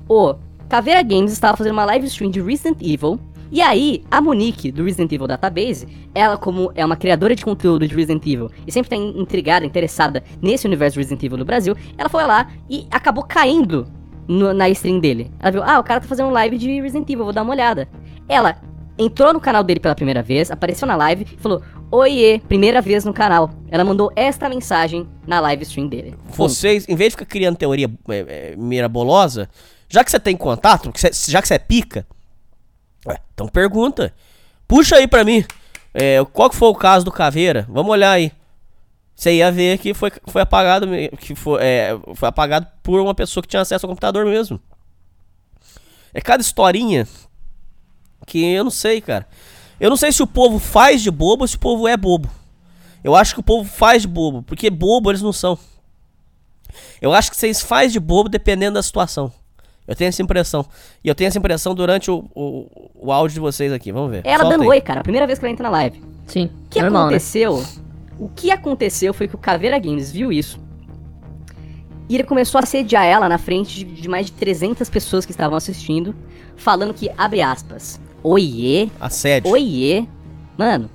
o Caveira Games estava fazendo uma live stream de Resident Evil. E aí, a Monique, do Resident Evil Database, ela como é uma criadora de conteúdo de Resident Evil e sempre tá intrigada, interessada nesse universo Resident Evil do Brasil, ela foi lá e acabou caindo no- na stream dele. Ela viu, ah, o cara tá fazendo um live de Resident Evil, vou dar uma olhada. Ela entrou no canal dele pela primeira vez, apareceu na live e falou, oiê, primeira vez no canal. Ela mandou esta mensagem na live stream dele. Vocês, em vez de ficar criando teoria é, é, mirabolosa, já que você tem contato, já que você é pica, ué, então pergunta. Puxa aí pra mim. é, qual que foi o caso do Caveira? Vamos olhar aí. Você ia ver que foi, foi apagado que foi, é, foi apagado por uma pessoa que tinha acesso ao computador mesmo. É cada historinha que eu não sei, cara. Eu não sei se o povo faz de bobo ou se o povo é bobo. Eu acho que o povo faz de bobo, porque bobo eles não são. Eu acho que vocês fazem de bobo dependendo da situação. Eu tenho essa impressão. E eu tenho essa impressão durante o, o, o áudio de vocês aqui. Vamos ver. Ela Solta dando aí. oi, cara, a primeira vez que ela entra na live. Sim, O que normal, né? aconteceu? O que aconteceu foi que o Caveira Games viu isso. E ele começou a assediar ela na frente de, de mais de 300 pessoas que estavam assistindo, falando que, abre aspas, oiê, Assédio. oiê. Mano,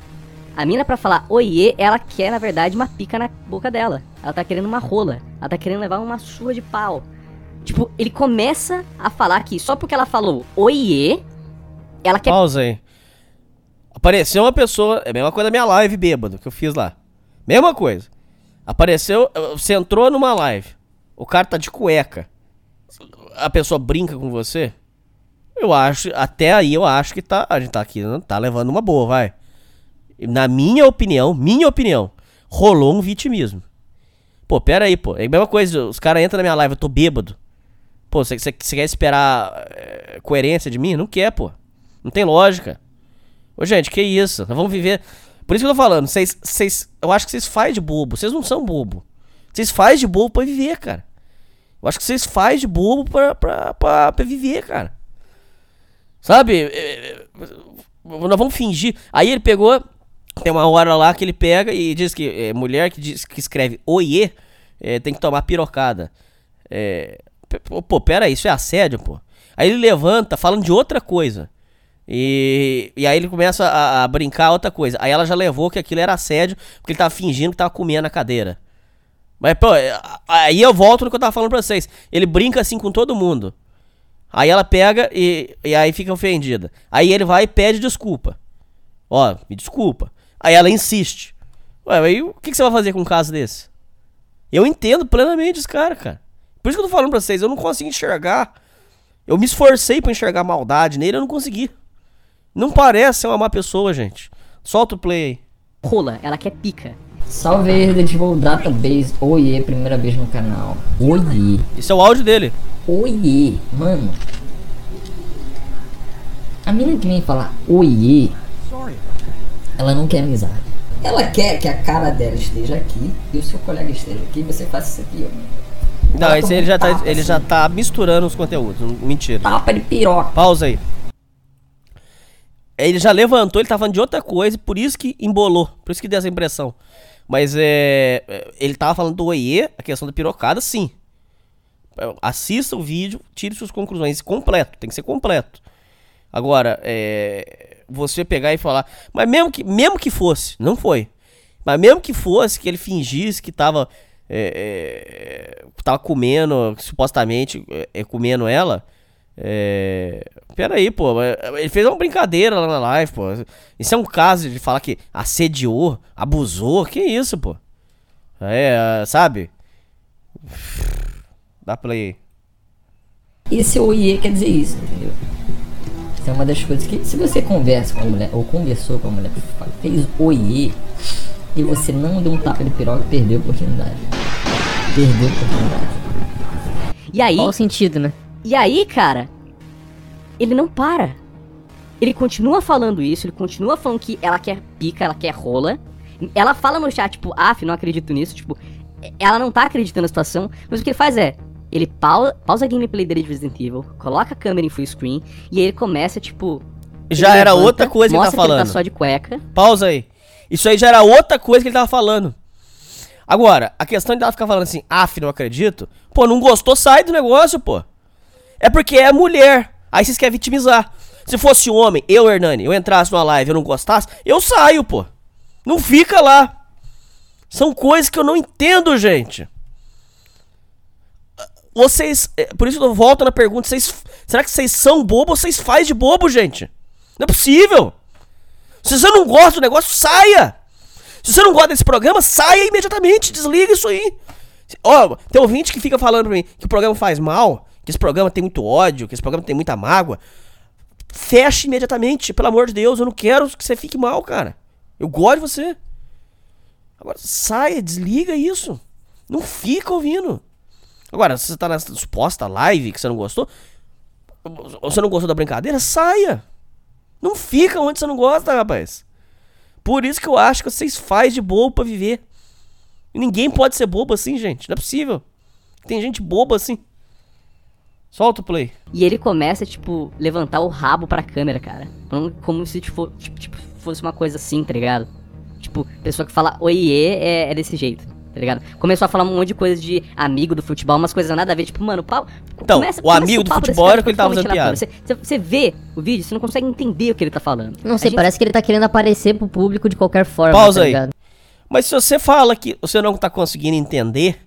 a mina pra falar oiê, ela quer, na verdade, uma pica na boca dela. Ela tá querendo uma rola. Ela tá querendo levar uma surra de pau. Tipo, ele começa a falar que só porque ela falou oiê, ela quer Pausa aí. Apareceu uma pessoa. É a mesma coisa da minha live bêbado que eu fiz lá. Mesma coisa. Apareceu. Você entrou numa live. O cara tá de cueca. A pessoa brinca com você. Eu acho. Até aí eu acho que tá. A gente tá aqui. Tá levando uma boa, vai. Na minha opinião, minha opinião, rolou um vitimismo. Pô, pera aí, pô. É a mesma coisa. Os caras entram na minha live, eu tô bêbado. Pô, você quer esperar é, coerência de mim? Não quer, pô. Não tem lógica. Ô, gente, que isso? Nós vamos viver. Por isso que eu tô falando, vocês. vocês eu acho que vocês fazem de bobo. Vocês não são bobo. Vocês fazem de bobo pra viver, cara. Eu acho que vocês fazem de bobo pra, pra, pra, pra viver, cara. Sabe? É, é, Nós vamos fingir. Aí ele pegou. Tem uma hora lá que ele pega e diz que é, mulher que, diz, que escreve oiê é, tem que tomar pirocada. É, pô, pera aí, isso é assédio, pô. Aí ele levanta falando de outra coisa. E, e aí ele começa a, a brincar outra coisa. Aí ela já levou que aquilo era assédio, porque ele tava fingindo que tava comendo a cadeira. Mas, pô, é, aí eu volto no que eu tava falando pra vocês. Ele brinca assim com todo mundo. Aí ela pega e, e aí fica ofendida. Aí ele vai e pede desculpa. Ó, me desculpa. Aí ela insiste. Ué, aí o que, que você vai fazer com um caso desse? Eu entendo plenamente esse cara, cara. Por isso que eu tô falando pra vocês, eu não consigo enxergar. Eu me esforcei pra enxergar maldade nele, eu não consegui. Não parece ser uma má pessoa, gente. Solta o play aí. rola, ela quer pica. Salve aí, Resident Evil Database. Oiê, primeira vez no canal. Oiê. Esse é o áudio dele. Oiê. Mano. A mina que vem falar oiê. Ela não quer amizade. Ela quer que a cara dela esteja aqui e o seu colega esteja aqui e você faça isso aqui, ó. Não, esse ele já tá, tapa, ele já assim. tá misturando os conteúdos. Mentira. Tapa de piroca. Pausa aí. Ele já levantou, ele tá falando de outra coisa, por isso que embolou. Por isso que deu essa impressão. Mas é. é, Ele tava falando do oiê, a questão da pirocada, sim. Assista o vídeo, tire suas conclusões. Completo, tem que ser completo. Agora, é. Você pegar e falar. Mas mesmo que, mesmo que fosse, não foi. Mas mesmo que fosse, que ele fingisse que tava. É, é, tava comendo, supostamente é, é, comendo ela. É. Aí, pô. mas Ele fez uma brincadeira lá na live, pô. Isso é um caso de falar que assediou, abusou. Que isso, pô? É, sabe? Dá play. Esse oiê quer dizer isso, entendeu? Isso é uma das coisas que, se você conversa com a mulher, ou conversou com a mulher, fez oiê, e você não deu um tapa de piroca, perdeu a oportunidade. Perdeu a oportunidade. E aí, Qual o sentido, né? e aí, cara, ele não para. Ele continua falando isso, ele continua falando que ela quer pica, ela quer rola. Ela fala no chat, tipo, af, não acredito nisso, tipo, ela não tá acreditando na situação, mas o que ele faz é, ele pau- pausa a gameplay dele de Resident Evil, coloca a câmera em full screen, e aí ele começa, tipo... Já ele era levanta, outra coisa que ele tá mostra ele falando. tá só de cueca. Pausa aí. Isso aí já era outra coisa que ele tava falando. Agora, a questão de ela ficar falando assim, af, não acredito. Pô, não gostou, sai do negócio, pô. É porque é mulher. Aí vocês querem vitimizar. Se fosse homem, eu, Hernani, eu entrasse numa live e eu não gostasse, eu saio, pô. Não fica lá. São coisas que eu não entendo, gente. Vocês. é, Por isso eu volto na pergunta: vocês, será que vocês são bobo ou vocês fazem de bobo, gente? Não é possível. Se você não gosta do negócio, saia! Se você não gosta desse programa, saia imediatamente, desliga isso aí. Ó, tem ouvinte que fica falando pra mim que o programa faz mal, que esse programa tem muito ódio, que esse programa tem muita mágoa. Feche imediatamente, pelo amor de Deus, eu não quero que você fique mal, cara. Eu gosto de você. Agora, saia, desliga isso. Não fica ouvindo. Agora, se você tá nessa suposta live que você não gostou, ou você não gostou da brincadeira, saia. Não fica onde você não gosta, rapaz. Por isso que eu acho que vocês fazem de bobo pra viver. Ninguém pode ser bobo assim, gente. Não é possível. Tem gente boba assim. Solta o play. E ele começa, tipo, levantar o rabo pra câmera, cara. Como se tipo, tipo, tipo, fosse uma coisa assim, tá ligado? Tipo, pessoa que fala oiê é, é desse jeito, tá ligado? Começou a falar um monte de coisa de amigo do futebol, umas coisas nada a ver, tipo, mano, pau. Então, o amigo do papo desse futebol era que ele tava fazendo aleatório. Você, você- vê o vídeo, você não consegue entender o que ele tá falando. Não A sei, gente- parece que ele tá querendo aparecer pro público de qualquer forma, Pausa tá aí. ligado? Mas se você fala que você não tá conseguindo entender,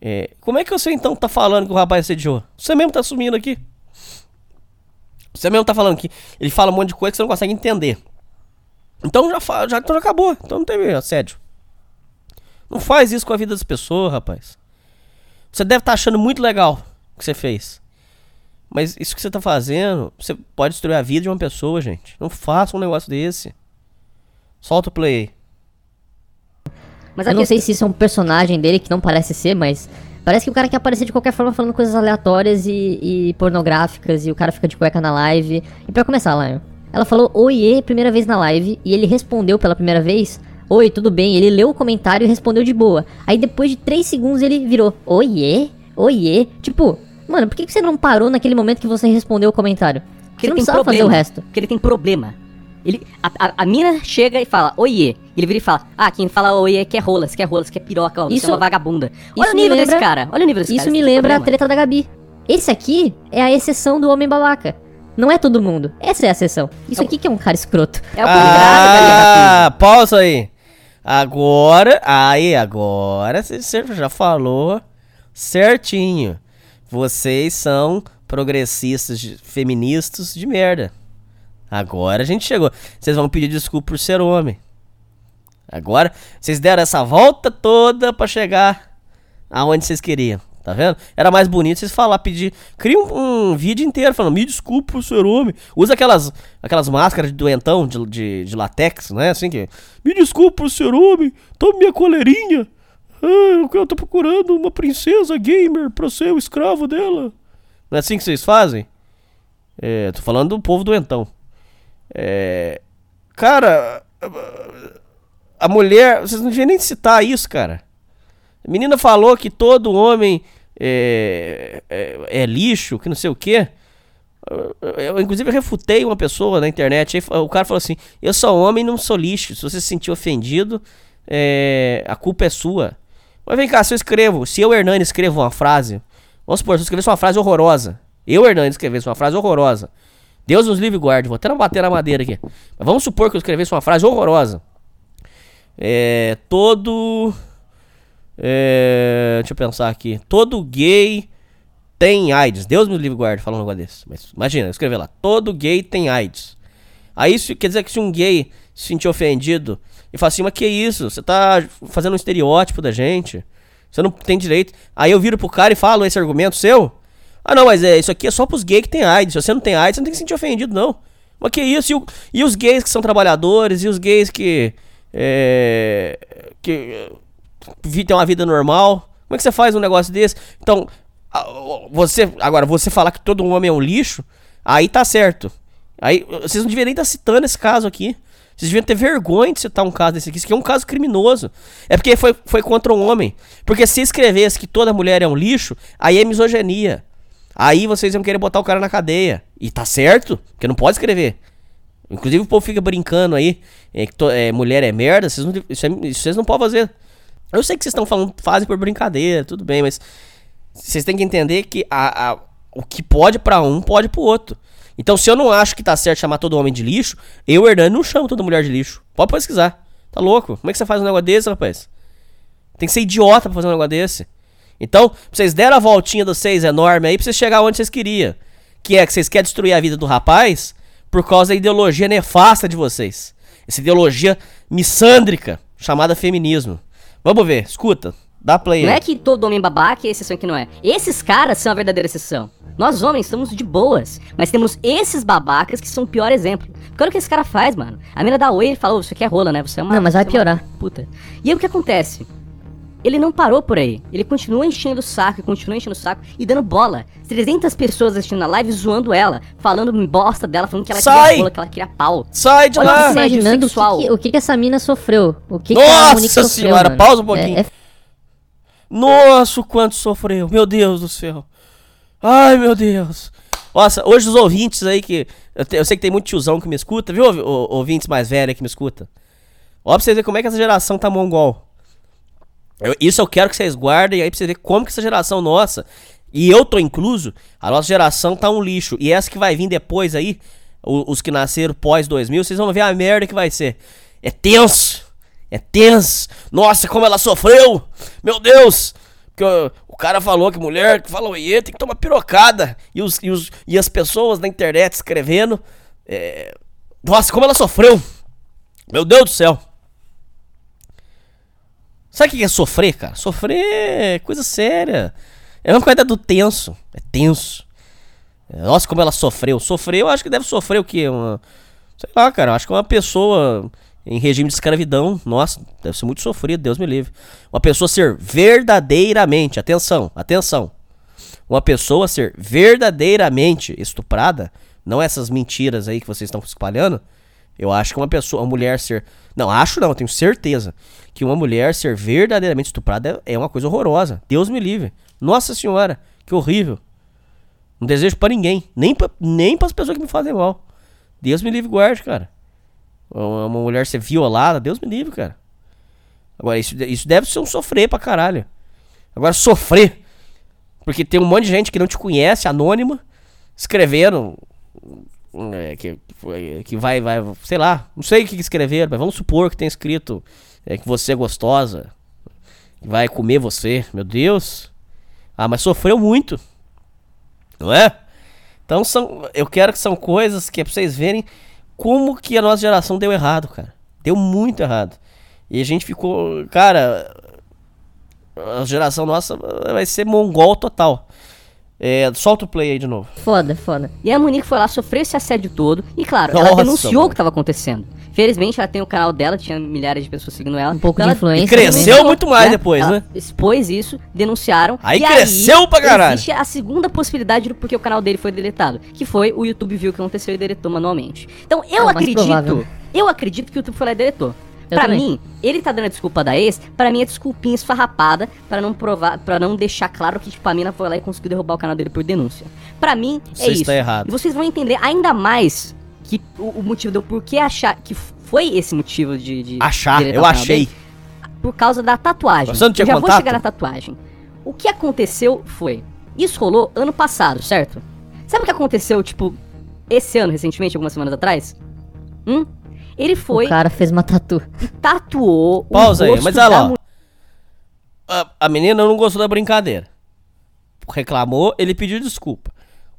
é, como é que você então tá falando que o rapaz assediou? Você mesmo tá assumindo aqui. Você mesmo tá falando que ele fala um monte de coisa que você não consegue entender. Então já, já, então já acabou. Então não teve assédio. Não faz isso com a vida das pessoas, rapaz. Você deve estar achando muito legal o que você fez. Mas isso que você tá fazendo, você pode destruir a vida de uma pessoa, gente. Não faça um negócio desse. Solta o play aí. Mas Eu não sei se isso é um personagem dele que não parece ser, mas parece que o cara quer aparecer de qualquer forma falando coisas aleatórias e, e pornográficas e o cara fica de cueca na live. E pra começar, Lion, ela falou oiê primeira vez na live e ele respondeu pela primeira vez. Oi, tudo bem? Ele leu o comentário e respondeu de boa. Aí depois de 3 segundos ele virou Oiê? Oiê? Tipo, mano, por que você não parou naquele momento que você respondeu o comentário? Porque Você não ele tem precisava problema. fazer o resto. Porque ele tem problema. Ele, a, a, a mina chega e fala, oiê. Ele vira e fala, ah, quem fala oiê quer rolas, quer rolas, quer piroca, ó, você Isso- é uma vagabunda. Olha isso o me nível lembra- desse cara, olha o nível desse Isso cara. me esse tem lembra a treta da Gabi. Esse aqui é a exceção do homem babaca. Não é todo mundo. Essa é a exceção. Isso aqui que é um cara escroto. É o contrário da Ah, pausa aí. Agora, aí, agora você já falou certinho. Vocês são progressistas, de- feministas de merda. Agora a gente chegou. Vocês vão pedir desculpa por ser homem. Agora, vocês deram essa volta toda pra chegar aonde vocês queriam. Tá vendo? Era mais bonito vocês falar, pedir. Cria um, um vídeo inteiro falando, me desculpa por ser homem. Usa aquelas, aquelas máscaras de doentão de, de, de latex, né? Assim que. Me desculpa por ser homem, tome minha coleirinha. Ah, eu tô procurando uma princesa gamer pra ser o escravo dela. Não é assim que vocês fazem? É, tô falando do povo doentão. É. Cara. A mulher. Vocês não deviam nem citar isso, cara. A menina falou que todo homem é, é, é lixo, que não sei o quê. Eu, inclusive, refutei uma pessoa na internet. Aí, o cara falou assim: Eu sou homem não sou lixo. Se você se sentir ofendido, é, a culpa é sua. Mas vem cá, se eu escrevo, se eu, Hernani, escrevo uma frase, vamos supor, se eu escrevesse uma frase horrorosa, eu, Hernani, escrevesse uma frase horrorosa, Deus nos livre e guarde, vou até não bater na madeira aqui, mas vamos supor que eu escrevesse uma frase horrorosa, é, todo, é, deixa eu pensar aqui, todo gay tem AIDS, Deus me livre guarde, falando um negócio desse, mas imagina, escrever lá, todo gay tem AIDS, aí isso quer dizer que se um gay se sentir ofendido e fala assim, mas que isso? Você tá fazendo um estereótipo da gente. Você não tem direito. Aí eu viro pro cara e falo esse argumento seu. Ah, não, mas é, isso aqui é só pros gays que tem AIDS. Se você não tem AIDS, você não tem que se sentir ofendido, não. Mas que isso? E, o- e os gays que são trabalhadores? E os gays que. É, que. Tem uma vida normal? Como é que você faz um negócio desse? Então, você. Agora, você falar que todo homem é um lixo, aí tá certo. Aí, vocês não deveriam nem estar citando esse caso aqui. Vocês deviam ter vergonha de citar um caso desse aqui. Isso aqui é um caso criminoso. É porque foi, foi contra um homem. Porque se escrevesse que toda mulher é um lixo, aí é misoginia. Aí vocês iam querer botar o cara na cadeia. E tá certo, porque não pode escrever. Inclusive o povo fica brincando aí, é, que to- é, mulher é merda, vocês não, isso, é- isso vocês não podem fazer. Eu sei que vocês estão falando, fazem por brincadeira, tudo bem, mas vocês têm que entender que a, a- o que pode pra um, pode pro outro. Então, se eu não acho que tá certo chamar todo homem de lixo, eu, Hernani, não chamo toda mulher de lixo. Pode pesquisar. Tá louco? Como é que você faz um negócio desse, rapaz? Tem que ser idiota pra fazer um negócio desse. Então, vocês deram a voltinha dos seis enorme aí pra vocês chegar onde vocês queriam. Que é que vocês querem destruir a vida do rapaz por causa da ideologia nefasta de vocês. Essa ideologia missândrica chamada feminismo. Vamos ver, escuta. Dá play Não é que todo homem babaca é exceção que não é. Esses caras são a verdadeira exceção. Nós homens estamos de boas, mas temos esses babacas que são o pior exemplo. Porque olha o que esse cara faz, mano. A mina da Oi, ele falou, você quer rola, né? Você é uma... Não, mas vai é uma piorar. Puta. E aí o que acontece? Ele não parou por aí. Ele continua enchendo o saco, e continua enchendo o saco e dando bola. 300 pessoas assistindo na live zoando ela, falando bosta dela, falando que ela Sai! queria rola, que ela queria pau. Sai de Olha lá! que. Imaginando o que, que- o que, que essa mina sofreu. O que, que a Nossa sofreu, senhora, mano. pausa um pouquinho. É- é Nossa, o quanto sofreu. Meu Deus do céu. Ai, meu Deus. Nossa, hoje os ouvintes aí que. Eu, te- eu sei que tem muito tiozão que me escuta, viu, ouvintes mais velhos que me escuta? Ó, pra vocês verem como é que essa geração tá mongol. Eu- isso eu quero que vocês guardem aí pra vocês verem como que essa geração nossa, e eu tô incluso, a nossa geração tá um lixo. E essa que vai vir depois aí, o- os que nasceram pós 2000, vocês vão ver a merda que vai ser. É tenso. É tenso. Nossa, como ela sofreu. Meu Deus. Porque o, cara falou que mulher fala oiê tem que tomar pirocada. E, os, e, os, e as pessoas na internet escrevendo. é, Nossa, como ela sofreu. Meu Deus do céu. Sabe o que é sofrer, cara? Sofrer é coisa séria. É uma coisa do tenso. É tenso. Nossa, como ela sofreu. Sofreu, eu acho que deve sofrer o quê? Uma. Sei lá, cara. Acho que uma pessoa em regime de escravidão. Nossa, deve ser muito sofrido, Deus me livre. Uma pessoa ser verdadeiramente. Atenção, atenção. Uma pessoa ser verdadeiramente estuprada. Não essas mentiras aí que vocês estão espalhando. Eu acho que uma pessoa, uma mulher ser. Não, acho não, tenho certeza. Que uma mulher ser verdadeiramente estuprada é é uma coisa horrorosa. Deus me livre. Nossa senhora, que horrível. Não desejo pra ninguém. Nem pra, nem pras pessoas que me fazem mal. Deus me livre guarde, cara. Uma mulher ser violada, Deus me livre, cara. Agora, isso, isso deve ser um sofrer pra caralho. Agora, sofrer. Porque tem um monte de gente que não te conhece, anônima, escrevendo. É, que, que- que vai, vai, sei lá, não sei o que escreveram, mas vamos supor que tem escrito é, que você é gostosa, vai comer você, meu Deus. Ah, mas sofreu muito, não é? Então são, eu quero que são coisas que é pra vocês verem como que a nossa geração deu errado, cara. Deu muito errado. E a gente ficou, cara, a geração nossa vai ser mongol total. É, solta o play aí de novo. Foda, foda. E a Monique foi lá, sofreu esse assédio todo. E claro, Nossa, ela denunciou mano. o que estava acontecendo. Felizmente, ela tem o canal dela, tinha milhares de pessoas seguindo ela. Um pouco Então de ela influência E cresceu denunciou, muito mais depois, Ela né? Expôs isso, denunciaram. Aí e cresceu pra caralho. Existe a segunda possibilidade do porquê o canal dele foi deletado. Que foi o YouTube viu o que aconteceu e deletou manualmente. Então eu É acredito. provável. Eu acredito que o YouTube foi lá e deletou. Eu pra também. mim, ele tá dando a desculpa da ex, pra mim é desculpinha esfarrapada pra não provar, para não deixar claro que tipo, a mina foi lá e conseguiu derrubar o canal dele por denúncia. Pra mim, Você é isso. está errado. E vocês vão entender ainda mais que o, o motivo do porquê achar que foi esse motivo de, de Achar, eu achei. dele, por causa da tatuagem. Você não tinha Eu já vou contato? chegar na tatuagem. O que aconteceu foi, isso rolou ano passado, certo? Sabe o que aconteceu, tipo, esse ano, recentemente, algumas semanas atrás? Hum? Ele foi O cara fez uma tatu. e tatuou Pausa o aí, mas olha lá. A, a menina não gostou da brincadeira. Reclamou, ele pediu desculpa.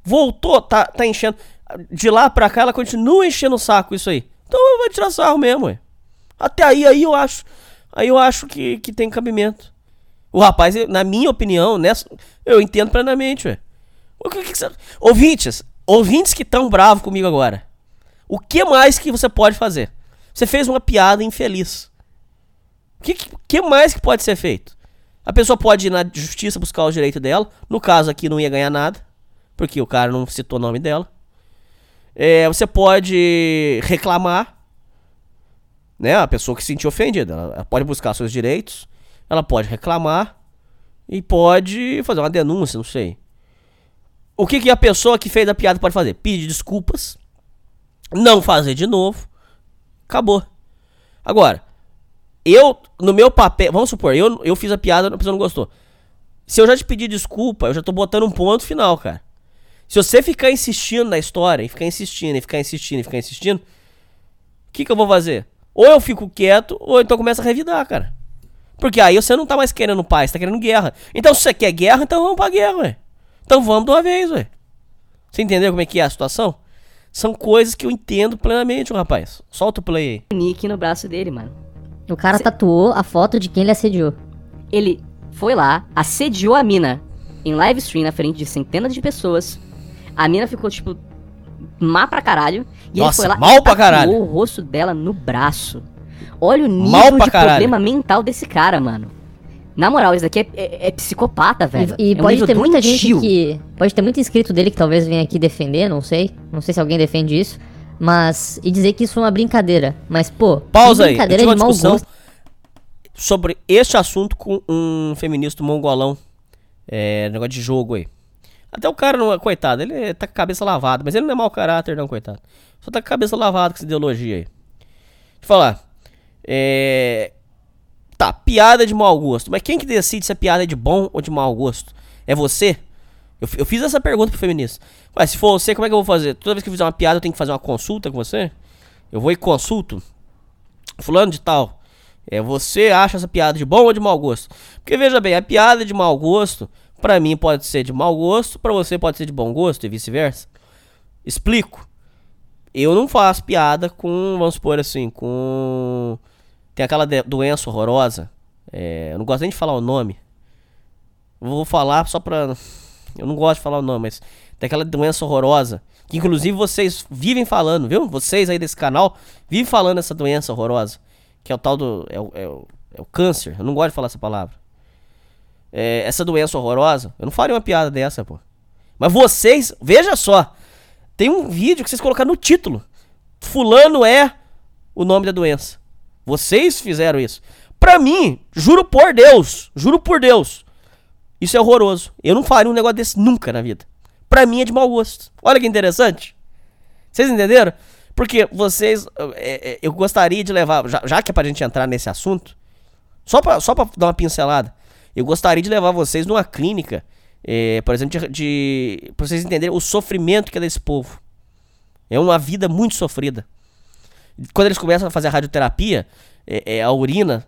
Voltou, tá, tá enchendo. De lá pra cá, ela continua enchendo o saco isso aí. Então vai tirar sarro mesmo, ué. Até aí, aí eu acho. Aí eu acho que, que tem cabimento. O rapaz, na minha opinião, nessa, eu entendo plenamente, ué. O que que você- Ouvintes, ouvintes que estão bravos comigo agora. O que mais que você pode fazer? Você fez uma piada infeliz. O que, que mais que pode ser feito? A pessoa pode ir na justiça buscar o direito dela. No caso aqui não ia ganhar nada. Porque o cara não citou o nome dela. É, você pode reclamar. Né? A pessoa que se sentiu ofendida. Ela, pode buscar seus direitos. Ela pode reclamar. E pode fazer uma denúncia, não sei. O que, que a pessoa que fez a piada pode fazer? Pedir desculpas. Não fazer de novo. Acabou. Agora, eu, no meu papel, vamos supor, eu, eu fiz a piada, a pessoa não gostou. Se eu já te pedir desculpa, eu já tô botando um ponto final, cara. Se você ficar insistindo na história, e ficar insistindo, e ficar insistindo, e ficar insistindo, o que, que eu vou fazer? Ou eu fico quieto, ou então começa a revidar, cara. Porque aí você não tá mais querendo paz, tá querendo guerra. Então se você quer guerra, então vamos pra guerra, ué. Então vamos de uma vez, ué. Você entendeu como é que é a situação? São coisas que eu entendo plenamente, rapaz. Solta o play aí. Nick no braço dele, mano. O cara tatuou a foto de quem ele assediou. Ele foi lá, assediou a mina em live stream na frente de centenas de pessoas. A mina ficou, tipo, má pra caralho. E Nossa, ele foi lá mal e pra caralho. tatuou o rosto dela no braço. Olha o nível de caralho. problema mental desse cara, mano. Na moral, isso daqui é, é- é psicopata, velho. E, e É um pode ter muita gente que. Pode ter muito inscrito dele que talvez venha aqui defender, não sei. Não sei se alguém defende isso. Mas. E dizer que isso foi uma brincadeira. Mas, pô. Pausa aí. Eu Brincadeira tive uma discussão gosto. sobre este assunto com um feminista mongolão. É, negócio de jogo aí. Até o cara, não é, coitado, ele tá com a cabeça lavada, mas ele não é mau caráter, não, coitado. Só tá com a cabeça lavada com essa ideologia aí. Deixa eu falar. É. Tá, piada de mau gosto. Mas quem que decide se a piada é de bom ou de mau gosto? É você? Eu, eu fiz essa pergunta pro feminista. Mas se for você, como é que eu vou fazer? Toda vez que eu fizer uma piada, eu tenho que fazer uma consulta com você? Eu vou e consulto. Fulano de tal. É, você acha essa piada de bom ou de mau gosto? Porque veja bem, a piada de mau gosto, pra mim pode ser de mau gosto, pra você pode ser de bom gosto e vice-versa. Explico. Eu não faço piada com, vamos supor assim, com. Tem aquela doença horrorosa. É, eu não gosto nem de falar o nome. Vou falar só pra. Eu não gosto de falar o nome, mas tem aquela doença horrorosa. Que inclusive vocês vivem falando, viu? Vocês aí desse canal vivem falando essa doença horrorosa. Que é o tal do. É o, é o, é o câncer. Eu não gosto de falar essa palavra. É, essa doença horrorosa. Eu não faria uma piada dessa, pô. Mas vocês, veja só. Tem um vídeo que vocês colocaram no título. Fulano é o nome da doença. Vocês fizeram isso. Pra mim, juro por Deus, juro por Deus. Isso é horroroso. Eu não faria um negócio desse nunca na vida. Pra mim é de mau gosto. Olha que interessante. Vocês entenderam? Porque vocês. é, é, eu gostaria de levar. Já, já que é pra gente entrar nesse assunto. Só pra, só pra dar uma pincelada. Eu gostaria de levar vocês numa clínica. é, por exemplo, de, de. Pra vocês entenderem o sofrimento que é desse povo. É uma vida muito sofrida. Quando eles começam a fazer a radioterapia, é, é, a urina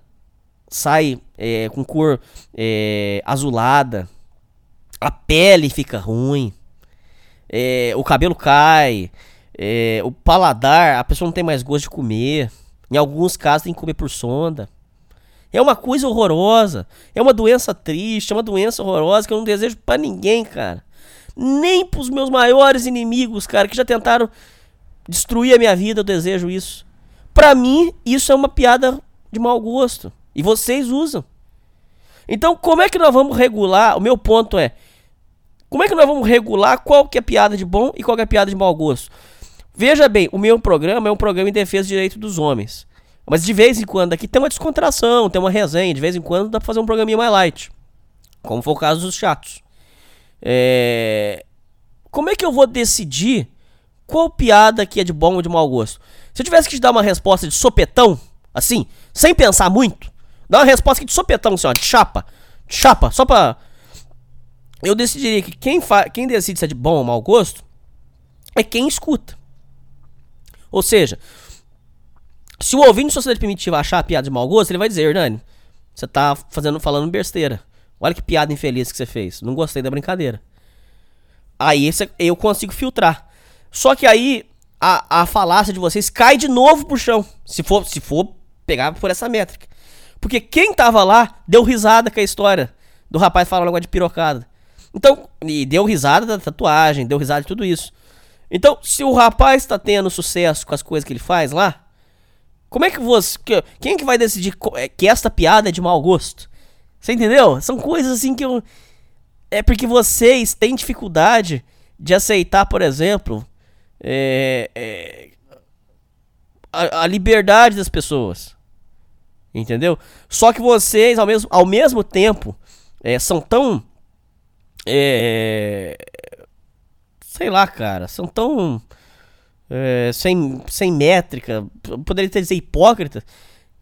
sai é, com cor é, azulada, a pele fica ruim, é, o cabelo cai, é, o paladar, a pessoa não tem mais gosto de comer. Em alguns casos tem que comer por sonda. É uma coisa horrorosa. É uma doença triste, é uma doença horrorosa que eu não desejo pra ninguém, cara. Nem pros meus maiores inimigos, cara, que já tentaram destruir a minha vida, eu desejo isso. Pra mim, isso é uma piada de mau gosto. E vocês usam. Então, como é que nós vamos regular? O meu ponto é: como é que nós vamos regular qual que é piada de bom e qual que é piada de mau gosto? Veja bem, o meu programa é um programa em defesa do direito dos homens. Mas de vez em quando aqui tem uma descontração, tem uma resenha, de vez em quando dá pra fazer um programinha mais light. Como foi o caso dos chatos. É... Como é que eu vou decidir qual piada que é de bom ou de mau gosto? Se eu tivesse que te dar uma resposta de sopetão, assim, sem pensar muito, dá uma resposta aqui de sopetão, assim, ó, de chapa. De chapa, só pra. Eu decidiria que quem, fa... quem decide se é de bom ou mau gosto é quem escuta. Ou seja, se o ouvinte de sociedade primitiva achar a piada de mau gosto, ele vai dizer, Hernani, você tá fazendo, falando besteira. Olha que piada infeliz que você fez. Não gostei da brincadeira. Aí esse- eu consigo filtrar. Só que aí a, a falácia de vocês cai de novo pro chão. Se for, se for pegar por essa métrica. Porque quem tava lá deu risada com a história do rapaz falando negócio de pirocada. Então, e deu risada da tatuagem, deu risada de tudo isso. Então, se o rapaz tá tendo sucesso com as coisas que ele faz lá, como é que você. que- Quem é que vai decidir é, que esta piada é de mau gosto? Você entendeu? São coisas assim que eu. É porque vocês têm dificuldade de aceitar, por exemplo, é, é, a, a liberdade das pessoas. Entendeu? Só que vocês, ao mesmo, ao mesmo tempo, é, são tão. É, sei lá, cara, são tão. é, sem, sem métrica, poderia até dizer hipócritas,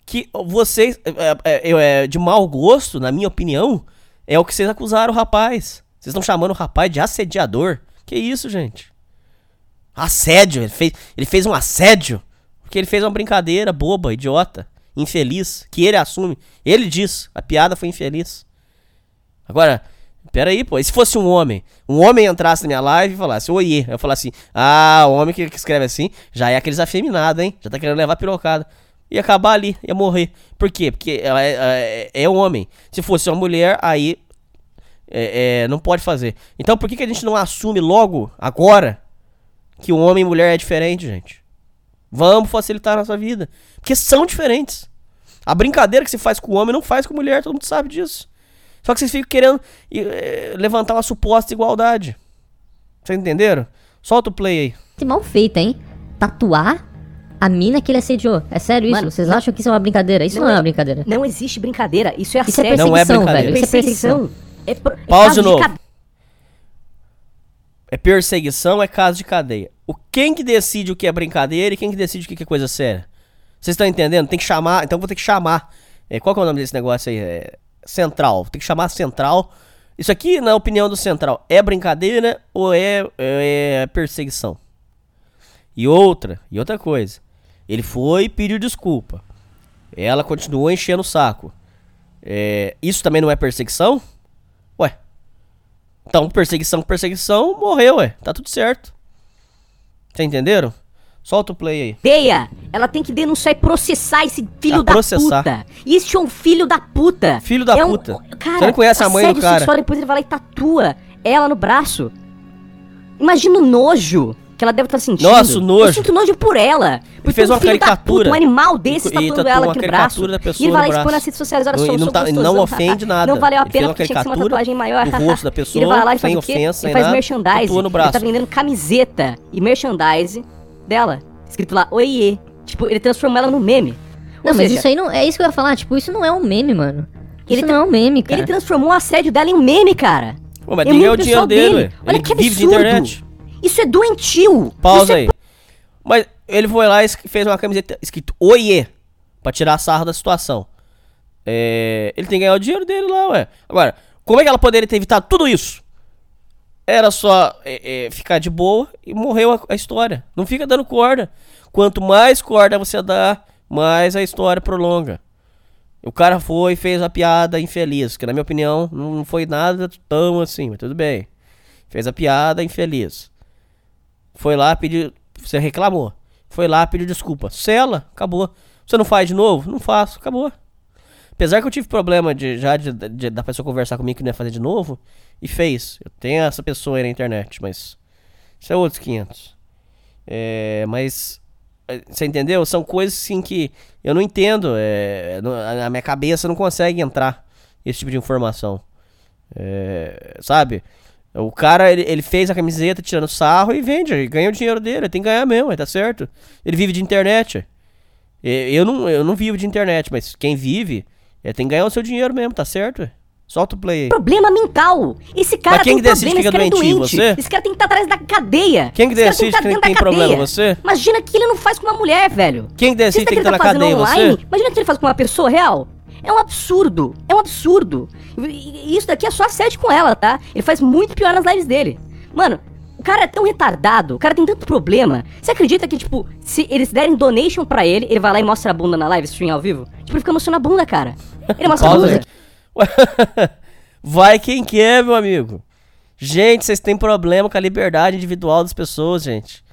que vocês, é, de mau gosto, na minha opinião, é o que vocês acusaram o rapaz. Vocês estão chamando o rapaz de assediador. Que isso, gente? Assédio, ele fez, ele fez um assédio. Porque ele fez uma brincadeira boba, idiota, infeliz, que ele assume. Ele diz, a piada foi infeliz. Agora, peraí, pô, e se fosse um homem? Um homem entrasse na minha live e falasse, oiê. Eu falasse assim, ah, o homem que, que escreve assim já é aqueles afeminados, hein? Já tá querendo levar pirocada. Ia acabar ali, ia morrer. Por quê? Porque ela é, é, é homem. Se fosse uma mulher, aí é, é, não pode fazer. Então por que, que a gente não assume logo, agora, que o homem e mulher é diferente, gente? Vamos facilitar a nossa vida. Porque são diferentes. A brincadeira que se faz com o homem não faz com a mulher, todo mundo sabe disso. Só que vocês ficam querendo eh, levantar uma suposta igualdade. Vocês entenderam? Solta o play aí. Que mal feita, hein? Tatuar a mina que ele assediou. É sério isso? Mano, Vocês não- acham que isso é uma brincadeira? Isso não, é uma brincadeira. Não existe brincadeira. Isso é Isso é assédio. Não é perseguição, brincadeira. velho. Isso é perseguição. É pro- é Pausa caso de novo. cade- É perseguição, é caso de cadeia. O quem que decide o que é brincadeira e quem que decide o que é coisa séria? Vocês estão entendendo? Tem que chamar, então vou ter que chamar. É, qual que é o nome desse negócio aí? É, central. Tem que chamar central. Isso aqui, na opinião do central, é brincadeira ou é, é perseguição? E outra, e outra coisa. Ele foi e pediu desculpa. Ela continuou enchendo o saco. É, isso também não é perseguição? Ué. Então, perseguição perseguição, morreu, ué. Tá tudo certo. Vocês entenderam? Solta o play aí. Deia, ela tem que denunciar e processar esse filho Ah, da processar. puta. Isso é um filho da puta. Filho da É um- puta. Cara, Você não conhece a mãe do cara. Sexual, depois ele vai lá e tatua ela no braço. Imagina o nojo que ela deve estar sentindo. Nossa, o nojo. Eu sinto nojo por ela. Por fez ter um uma filho da caricatura. puta, um animal desse E- e tatuando tatuou ela aqui no braço. da pessoa e ele vai lá expor nas redes sociais. Olha Não- não tá- não ofende nada. Não valeu a Ele fez pena uma porque tinha que ser uma caricatura tatuagem maior. do rosto da pessoa, ele vai lá e faz o ofensa, ele faz nada, merchandising. tatua no Ele braço. tá vendendo camiseta e merchandise dela. Escrito lá, oiê. Tipo, ele transformou ela num meme. Não, Ou mas seja, isso aí não. É isso que eu ia falar. Tipo, isso não é um meme, mano. Isso Ele não é um meme, cara. Ele transformou o assédio dela em um meme, cara. Pô, mas É tem que ganhar o dinheiro dele. Olha Ele que vive de absurdo. Isso é doentio. Pausa é aí. Mas ele foi lá e fez uma camiseta escrito Oiê, pra tirar sarro da situação. É, ele tem que ganhar o dinheiro dele lá, ué. Agora, como é que ela poderia ter evitado tudo isso? Era só é, é, ficar de boa e morreu a, a história. Não fica dando corda. Quanto mais corda você dá, mais a história prolonga. O cara foi e fez a piada infeliz, que na minha opinião não foi nada tão assim, mas tudo bem. Fez a piada infeliz. Foi lá, pediu. Você reclamou. Foi lá, pediu desculpa. Sela, acabou. Você não faz de novo? Não faço, acabou. Apesar que eu tive problema de já de, de- da pessoa conversar comigo que não ia fazer de novo, e fez. Eu tenho essa pessoa aí na internet, mas. Isso é outros 500. É, mas. é, Você entendeu? São coisas assim que eu não entendo. É, a minha cabeça não consegue entrar esse tipo de informação. É, sabe? O cara, ele, ele fez a camiseta tirando sarro e vende, e ganha o dinheiro dele, ele tem que ganhar mesmo, tá certo? Ele vive de internet. Eu não, eu não vivo de internet, mas quem vive, é, tem que ganhar o seu dinheiro mesmo, tá certo? Solta o play aí. problema mental. Esse cara Mas quem tem que problema, esse que cara é doente. você? Esse cara tem que estar atrás da cadeia. Quem que decide tá que tem- tem problema, você? Imagina que ele não faz com uma mulher, velho. Quem que decide que tem que tá estar na fazendo cadeia, online, você? Imagina que ele faz com uma pessoa real. É um absurdo. É um absurdo. E- Isso daqui é só assédio com ela, tá? Ele faz muito pior nas lives dele. Mano, o cara é tão retardado, o cara tem tanto problema. Você acredita que, tipo, se eles derem donation pra ele, ele vai lá e mostra a bunda na live stream ao vivo? Tipo, ele fica mostrando a bunda, cara. Ele mostra a bunda. Vai quem quer, meu amigo. Gente, vocês têm problema com a liberdade individual das pessoas, gente.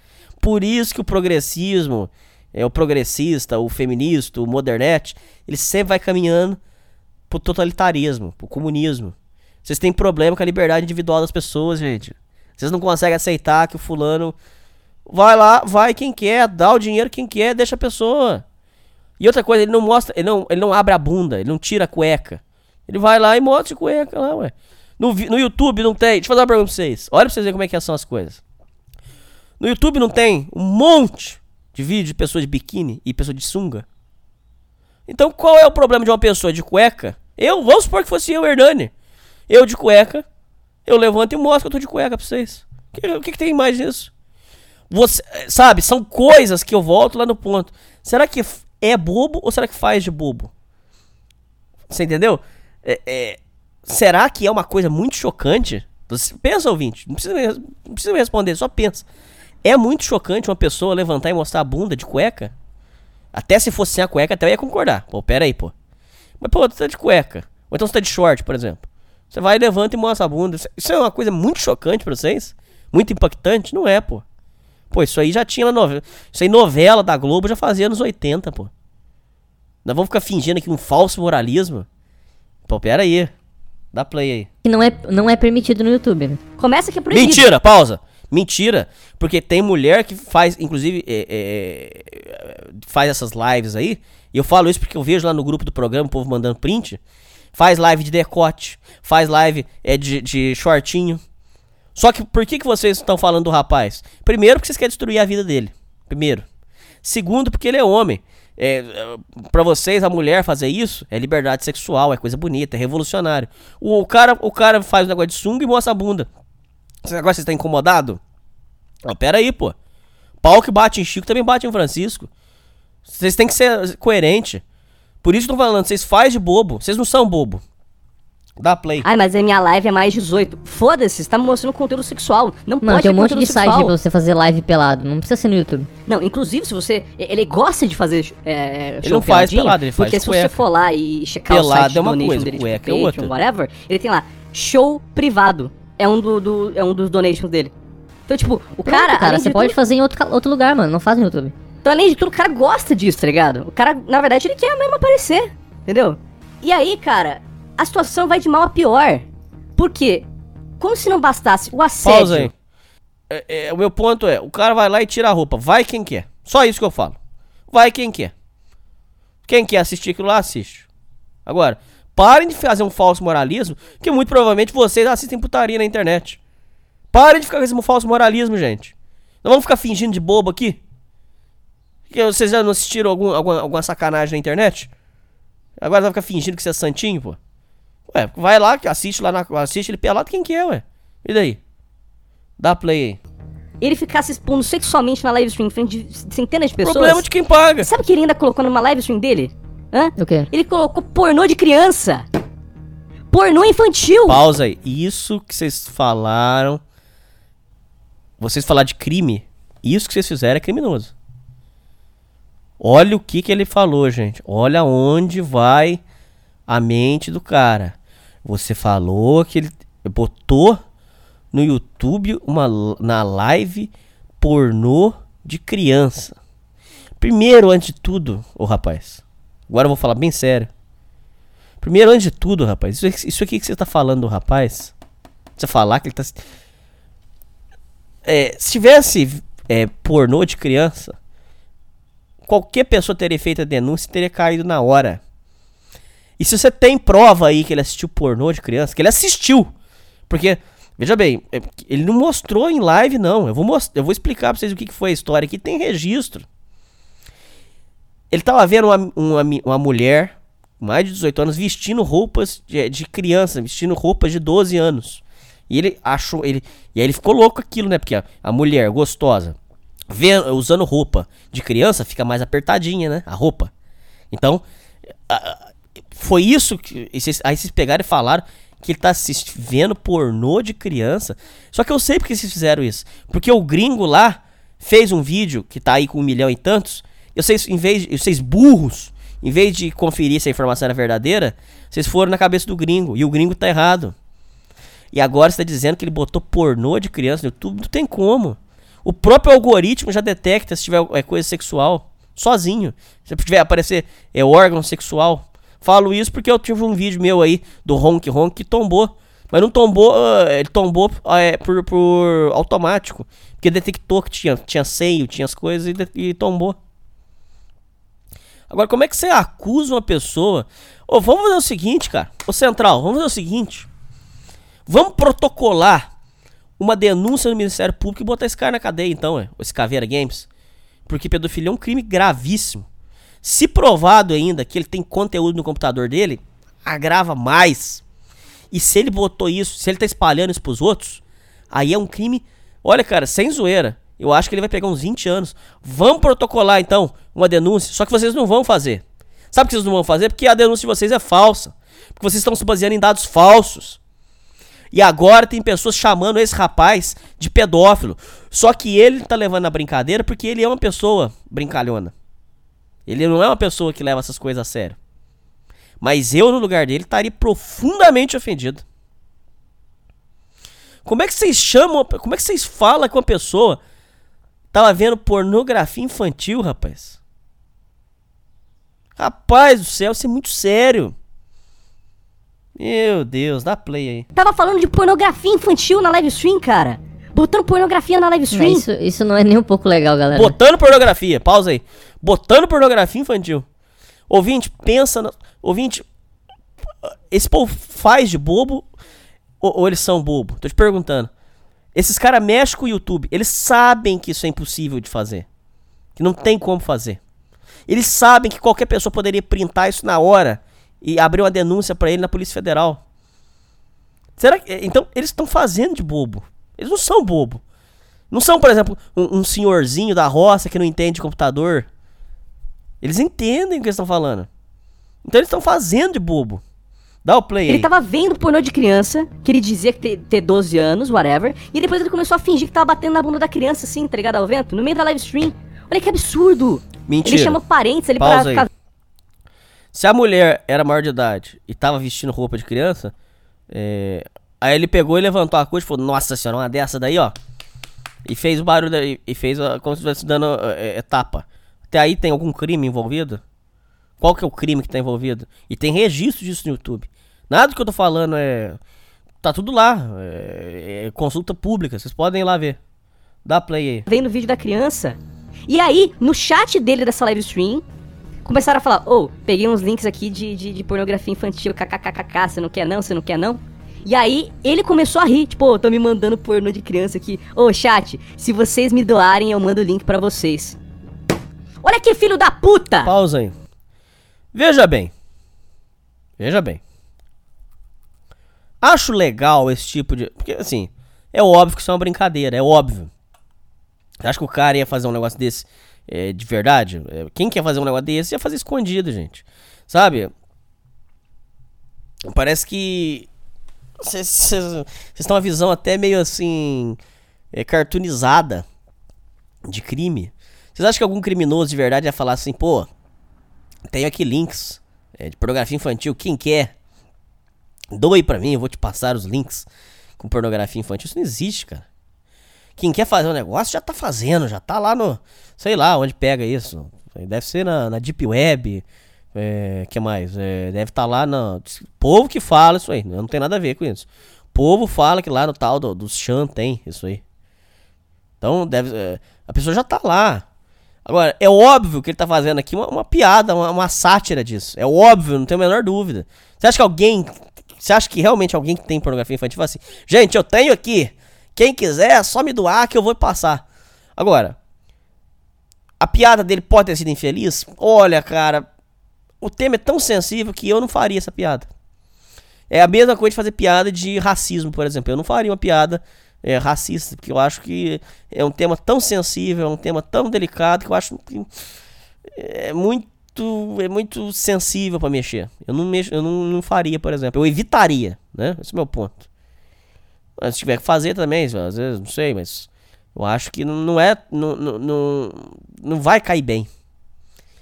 Por isso que o progressismo, é o progressista, o feminista, o modernete, ele sempre vai caminhando pro totalitarismo, pro comunismo. Vocês têm problema com a liberdade individual das pessoas, gente. Vocês não conseguem aceitar que o fulano vai lá, vai quem quer, dá o dinheiro quem quer, deixa a pessoa. E outra coisa, ele não mostra, ele não, ele não abre a bunda, ele não tira a cueca. Ele vai lá e mostra a cueca lá, ué. No, no YouTube não tem. Deixa eu fazer uma pergunta pra vocês. Olha pra vocês verem como é que são as coisas. No YouTube não tem um monte de vídeo de pessoa de biquíni e pessoa de sunga. Então qual é o problema de uma pessoa de cueca? Eu, vamos supor que fosse eu, Hernani. Eu de cueca, eu levanto e mostro que eu tô de cueca pra vocês. O que, que, que tem mais nisso? Você, sabe, são coisas que eu volto lá no ponto. Será que é bobo ou será que faz de bobo? Você entendeu? É, é, será que é uma coisa muito chocante? Você, pensa, ouvinte, não precisa, não precisa me responder, só pensa. É muito chocante uma pessoa levantar e mostrar a bunda de cueca? Até se fosse sem a cueca, até eu ia concordar. Pô, pera aí, pô. Mas, pô, tu tá de cueca. Ou então você tá de short, por exemplo. Você vai, levanta e mostra a bunda. Isso- Isso é uma coisa muito chocante pra vocês? Muito impactante? Não é, pô. Pô, isso aí já tinha na novela. Isso aí, novela da Globo já fazia nos 80, pô. Nós vamos ficar fingindo aqui um falso moralismo? Pô, pera aí. Dá play aí. Que não é, não é permitido no YouTube, né? Começa que é proibido. Mentira, pausa. Mentira. Porque tem mulher que faz, inclusive, é, é, faz essas lives aí. E eu falo isso porque eu vejo lá no grupo do programa o povo mandando print. Faz live de decote. Faz live é, de, de shortinho. Só que por que, que vocês estão falando do rapaz? Primeiro, porque vocês querem destruir a vida dele. Primeiro. Segundo, porque ele é homem. É, para vocês, a mulher fazer isso é liberdade sexual, é coisa bonita, é revolucionário. O, o cara, o cara faz um negócio de sunga e mostra a bunda. Esse negócio você tá incomodado? Ó, pera aí, pô. Pau que bate em Chico também bate em Francisco. Vocês têm que ser coerente. Por isso que eu tô falando, vocês fazem de bobo. Vocês não são bobo. Dá play. Ai, mas a minha live é mais 18. Foda-se, você tá me mostrando conteúdo sexual. Não Mano, pode tem um monte de conteúdo site sexual. pra você fazer live pelado. Não precisa ser no YouTube. Não, inclusive, se você. Ele gosta de fazer. É, Ele show não faz pelado, ele faz Porque se cueca. você for lá e checar o Pelado site de é uma donation coisa, dele, tipo, cueca é Patreon, outra. whatever, ele tem lá show privado. É um, do, do- é um dos donations dele. Então, tipo, o Pronto, cara. cara, você de pode tudo- fazer em outro, outro lugar, mano. Não faz no YouTube. Então, além de tudo, o cara gosta disso, tá ligado? O cara, na verdade, ele quer mesmo aparecer, entendeu? E aí, cara, a situação vai de mal a pior. Por quê? Como se não bastasse o assédio. Pausa aí. É, é, o meu ponto é, o cara vai lá e tira a roupa. Vai quem quer. Só isso que eu falo. Vai quem quer. Quem quer assistir aquilo lá, assiste. Agora, parem de fazer um falso moralismo, que muito provavelmente vocês assistem putaria na internet. Parem de ficar com esse falso moralismo, gente. Não vamos ficar fingindo de bobo aqui? Que vocês já não assistiram algum, alguma, alguma sacanagem na internet? Agora vai ficar fingindo que você é santinho, pô? Ué, vai lá, assiste lá, na, assiste ele pelado quem quer, ué. E daí? Dá play aí. Ele ficar se expondo sexualmente na live stream em frente de centenas de pessoas. Problema de quem paga. Sabe o que ele ainda colocou numa live stream dele? Hã? O quê? Ele colocou pornô de criança. Pornô infantil. Pausa aí. Isso que vocês falaram. Vocês falaram de crime. Isso que vocês fizeram é criminoso. Olha o que que ele falou, gente. Olha onde vai a mente do cara. Você falou que ele botou no YouTube uma na live pornô de criança. Primeiro, antes de tudo, ô rapaz. Agora eu vou falar bem sério. Primeiro, antes de tudo, rapaz, isso, isso aqui que você tá falando do rapaz, você falar que ele tá. É, se tivesse é, pornô de criança, qualquer pessoa teria feito a denúncia e teria caído na hora. E se você tem prova aí que ele assistiu pornô de criança, que ele assistiu, porque, veja bem, é, ele não mostrou em live, não. Eu vou, most- eu vou explicar pra vocês o que, que foi a história aqui, tem registro. Ele tava vendo uma, uma, uma mulher, mais de 18 anos, vestindo roupas de, de criança, vestindo roupas de 12 anos. E ele achou. Ele, e aí ele ficou louco aquilo, né? Porque a, a mulher gostosa, vendo, usando roupa de criança, fica mais apertadinha, né? A roupa. Então, a- foi isso que. aí vocês pegaram e falaram que ele tá assisti- vendo pornô de criança. Só que eu sei porque vocês fizeram isso. Porque o gringo lá fez um vídeo que tá aí com um milhão e tantos. E vocês, em vez de, vocês burros, em vez de conferir se a informação era verdadeira, vocês foram na cabeça do gringo. E o gringo tá errado. E agora você tá dizendo que ele botou pornô de criança no YouTube? Não tem como. O próprio algoritmo já detecta se tiver é, coisa sexual. Sozinho. Se tiver aparecer é órgão sexual. Falo isso porque eu tive um vídeo meu aí do Honk Honk que tombou. Mas não tombou, ah, ele tombou ah, é, por, por automático. Porque detectou que tinha, tinha seio, tinha as coisas e, e tombou. Agora, como é que você acusa uma pessoa? Ô, vamos fazer o seguinte, cara. Ô, Central, vamos fazer o seguinte. Vamos protocolar uma denúncia no Ministério Público e botar esse cara na cadeia, então, é, esse Caveira Games. Porque pedofilia é um crime gravíssimo. Se provado ainda que ele tem conteúdo no computador dele, agrava mais. E se ele botou isso, se ele tá espalhando isso pros outros, aí é um crime. Olha, cara, sem zoeira. Eu acho que ele vai pegar uns 20 anos. Vamos protocolar então uma denúncia. Só que vocês não vão fazer. Sabe por que vocês não vão fazer? Porque a denúncia de vocês é falsa. Porque vocês estão se baseando em dados falsos. E agora tem pessoas chamando esse rapaz de pedófilo. Só que ele tá levando a brincadeira porque ele é uma pessoa brincalhona. Ele não é uma pessoa que leva essas coisas a sério. Mas eu, no lugar dele, estaria profundamente ofendido. Como é que vocês chamam, como é que vocês falam com uma pessoa tava vendo pornografia infantil, rapaz? Rapaz do céu, isso é muito sério. Meu Deus, dá play aí. Tava falando de pornografia infantil na live stream, cara. Botando pornografia na live Não, stream. isso, isso não é nem um pouco legal, galera. Botando pornografia, pausa aí. Botando pornografia infantil. Ouvinte, pensa. Na... Ouvinte, esse povo faz de bobo ou, ou eles são bobo? Tô te perguntando. Esses caras mexem com o YouTube. Eles sabem que isso é impossível de fazer. Que não tem como fazer. Eles sabem que qualquer pessoa poderia printar isso na hora e abrir uma denúncia pra ele na Polícia Federal. Será que. Então, eles estão fazendo de bobo. Eles não são bobo. Não são, por exemplo, um, um senhorzinho da roça que não entende de computador. Eles entendem o que eles estão falando. Então eles estão fazendo de bobo. Dá o play Ele aí. tava vendo pornô de criança, que ele dizia que ter, ter 12 anos, whatever, e depois ele começou a fingir que tava batendo na bunda da criança, assim, tá ligado ao vento, no meio da live stream. Olha que absurdo! Mentira. Ele chamou parentes ali Pausa pra aí. Se a mulher era maior de idade e tava vestindo roupa de criança, é, aí ele pegou e levantou a coxa e falou: Nossa senhora, uma dessa daí, ó. E fez o barulho e fez como se estivesse dando é, é, tapa. Até aí tem algum crime envolvido? Qual que é o crime que tá envolvido? E tem registro disso no YouTube. Nada do que eu tô falando é. Tá tudo lá. É, é consulta pública. Vocês podem ir lá ver. Dá play aí. vendo o vídeo da criança. E aí, no chat dele dessa live stream, começaram a falar: Ô, peguei uns links aqui de, de, de pornografia infantil, kkkk, você não quer não, você não quer não? E aí, ele começou a rir, tipo, ô, tô me mandando pornô de criança aqui. Ô, chat, se vocês me doarem, eu mando o link pra vocês. Olha que filho da puta! Pausa aí. Veja bem. Veja bem. Acho legal esse tipo de. Porque, assim, é óbvio que isso é uma brincadeira, é óbvio. Você acha que o cara ia fazer um negócio desse é, de verdade? É, Quem quer fazer um negócio desse ia fazer escondido, gente. Sabe? Parece que. Vocês têm uma visão até meio assim. É, cartoonizada de crime. Vocês acham que algum criminoso de verdade ia falar assim, pô, tenho aqui links é, de pornografia infantil, quem quer? Doa aí pra mim, eu vou te passar os links com pornografia infantil. Isso não existe, cara. Quem quer fazer um negócio já tá fazendo, já tá lá no. Sei lá onde pega isso. Deve ser na, na Deep Web. É, que mais? É, deve estar lá no. Povo que fala isso aí. Não tem nada a ver com isso. Povo fala que lá no tal do, do Chan tem isso aí. Então deve. é, a pessoa já tá lá. Agora, é óbvio que ele tá fazendo aqui uma, uma piada, uma, uma sátira disso. É óbvio, não tenho a menor dúvida. Você acha que alguém. Você acha que realmente alguém que tem pornografia infantil fala assim, gente, eu tenho aqui. Quem quiser, é só me doar que eu vou passar. Agora, a piada dele pode ter sido infeliz? Olha, cara, o tema é tão sensível que eu não faria essa piada. É a mesma coisa de fazer piada de racismo, por exemplo. Eu não faria uma piada é, racista, porque eu acho que é um tema tão sensível, é um tema tão delicado que eu acho que é muito é muito sensível pra mexer. Eu não mexo, eu não, não faria, por exemplo. Eu evitaria, né? Esse é o meu ponto. Mas se tiver que fazer também, às vezes, não sei, mas eu acho que não, é não, não, não, não vai cair bem.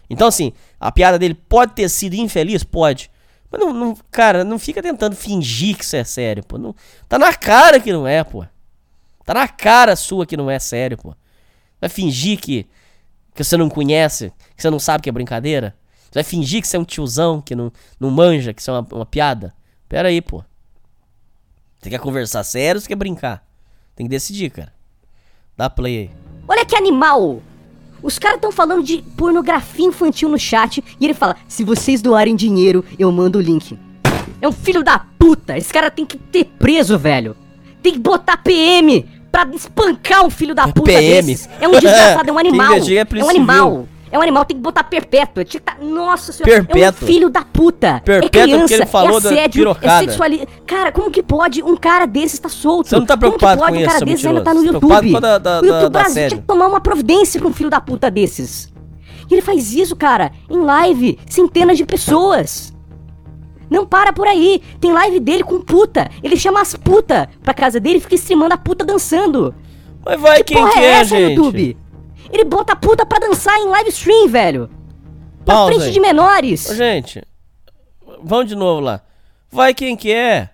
Então assim, a piada dele pode ter sido infeliz, pode. Mas não, não- cara, não fica tentando fingir que isso é sério, pô. Não, tá na cara que não é, pô. Tá na cara sua que não é sério, pô. Vai fingir que, que você não conhece, que você não sabe que é brincadeira? Você vai fingir que você é um tiozão que não, não manja, que isso é uma, uma piada? Pera aí, pô. Você quer conversar sério ou você quer brincar? Tem que decidir, cara. Dá play aí. Olha que animal! Os caras estão falando de pornografia infantil no chat e ele fala: se vocês doarem dinheiro, eu mando o link. É um filho da puta! Esse cara tem que ter preso, velho! Tem que botar PM pra espancar um filho da puta PM. desses! É um desgraçado, é um animal! é É um animal! É um animal, tem que botar perpétua. Tinha que tá... Nossa senhora, é Perpétua. um filho da puta. Perpétua é criança, porque ele falou é assédio, é sexualidade. Cara, como que pode um cara desse estar solto? Você não tá Como que preocupado pode com um cara desse ainda tá no mentiroso? YouTube? Preocupado com da- da- o YouTube da- da Brasil tinha que tomar uma providência com um filho da puta desses. E ele faz isso, cara, em live, centenas de pessoas. Não para por aí. Tem live dele com puta. Ele chama as puta pra casa dele e fica streamando a puta dançando. Mas vai quem porra que é é, essa, gente? YouTube? Ele bota a puta pra dançar em live stream, velho. Na Pausa frente aí. de menores. Ô, gente, vamos de novo lá. Vai quem que é.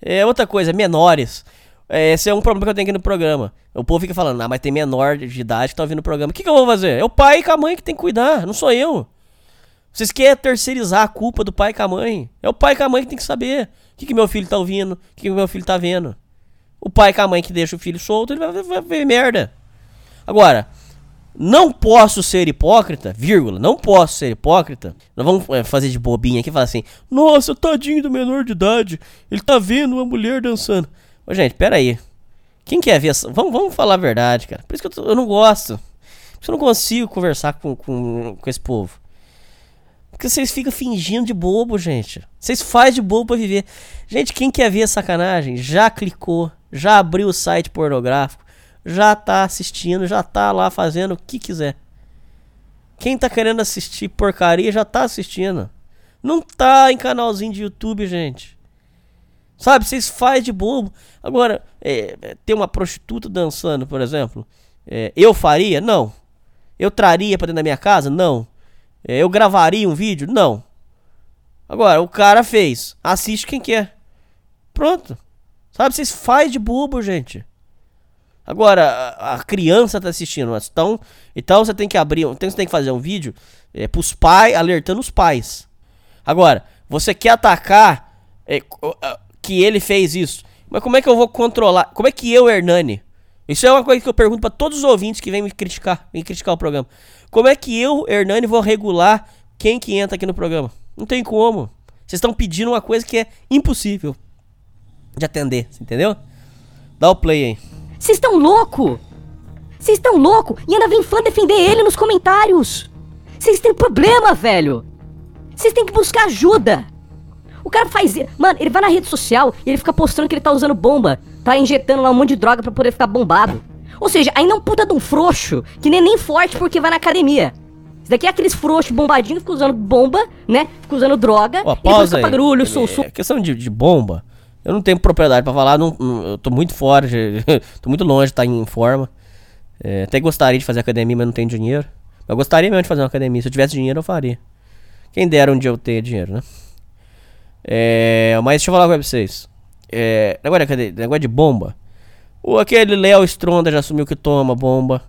É outra coisa, menores. É, esse é um problema que eu tenho aqui no programa. O povo fica falando, ah, mas tem menor de idade que tá ouvindo o programa. O que, que eu vou fazer? É o pai e a mãe que tem que cuidar, não sou eu. Vocês querem terceirizar a culpa do pai com a mãe? É o pai e a mãe que tem que saber. O que, que meu filho tá ouvindo, o que, que meu filho tá vendo. O pai e a mãe que deixa o filho solto, ele vai, vai ver merda. Agora, não posso ser hipócrita, vírgula, não posso ser hipócrita. Nós vamos é, fazer de bobinha aqui e falar assim: Nossa, tadinho do menor de idade, ele tá vendo uma mulher dançando. Ô, gente, pera aí. Quem quer ver essa? Vamos, vamos falar a verdade, cara. Por isso que eu, tô- eu não gosto. Por isso eu não consigo conversar com, com, com esse povo. Porque vocês ficam fingindo de bobo, gente. Vocês fazem de bobo pra viver. Gente, quem quer ver sacanagem, já clicou, já abriu o site pornográfico, já tá assistindo, já tá lá fazendo o que quiser. Quem tá querendo assistir porcaria já tá assistindo. Não tá em canalzinho de YouTube, gente. Sabe, vocês fazem de bobo. Agora, é, é, ter uma prostituta dançando, por exemplo, é, eu faria? Não. Eu traria pra dentro da minha casa? Não. É, eu gravaria um vídeo? Não. Agora, o cara fez. Assiste quem quer. Pronto. Sabe, vocês fazem de bobo, gente. Agora, a, a criança tá assistindo. Então, então você tem que abrir. Então você tem que fazer um vídeo é, pros pais, alertando os pais. Agora, você quer atacar é, que ele fez isso. Mas como é que eu vou controlar? Como é que eu, Hernani? Isso é uma coisa que eu pergunto pra todos os ouvintes que vêm me criticar, vêm criticar o programa. Como é que eu, Hernani, vou regular quem que entra aqui no programa? Não tem como. Vocês estão pedindo uma coisa que é impossível de atender, entendeu? Dá o play aí. Vocês estão louco? Vocês estão louco? E ainda vem fã defender ele nos comentários. Vocês têm problema, velho. Vocês têm que buscar ajuda. O cara faz. Mano, ele vai na rede social e ele fica postando que ele tá usando bomba. Tá injetando lá um monte de droga pra poder ficar bombado. Ou seja, ainda é um puta de um frouxo que nem é nem forte porque vai na academia. Isso daqui é aqueles frouxos bombadinhos que usando bomba, né? Fica usando droga. Ó, e pausa fica aí. sou, sou. É, questão de, de bomba, eu não tenho propriedade pra falar, não, não- eu tô muito fora, de- tô muito longe de estar em forma. É, até gostaria de fazer academia, mas não tenho dinheiro. Eu gostaria mesmo de fazer uma academia, se eu tivesse dinheiro eu faria. Quem dera um dia eu ter dinheiro, né? É, mas deixa eu falar pra vocês. É, negócio, de, negócio de bomba. O, aquele Léo Stronda já assumiu que toma bomba.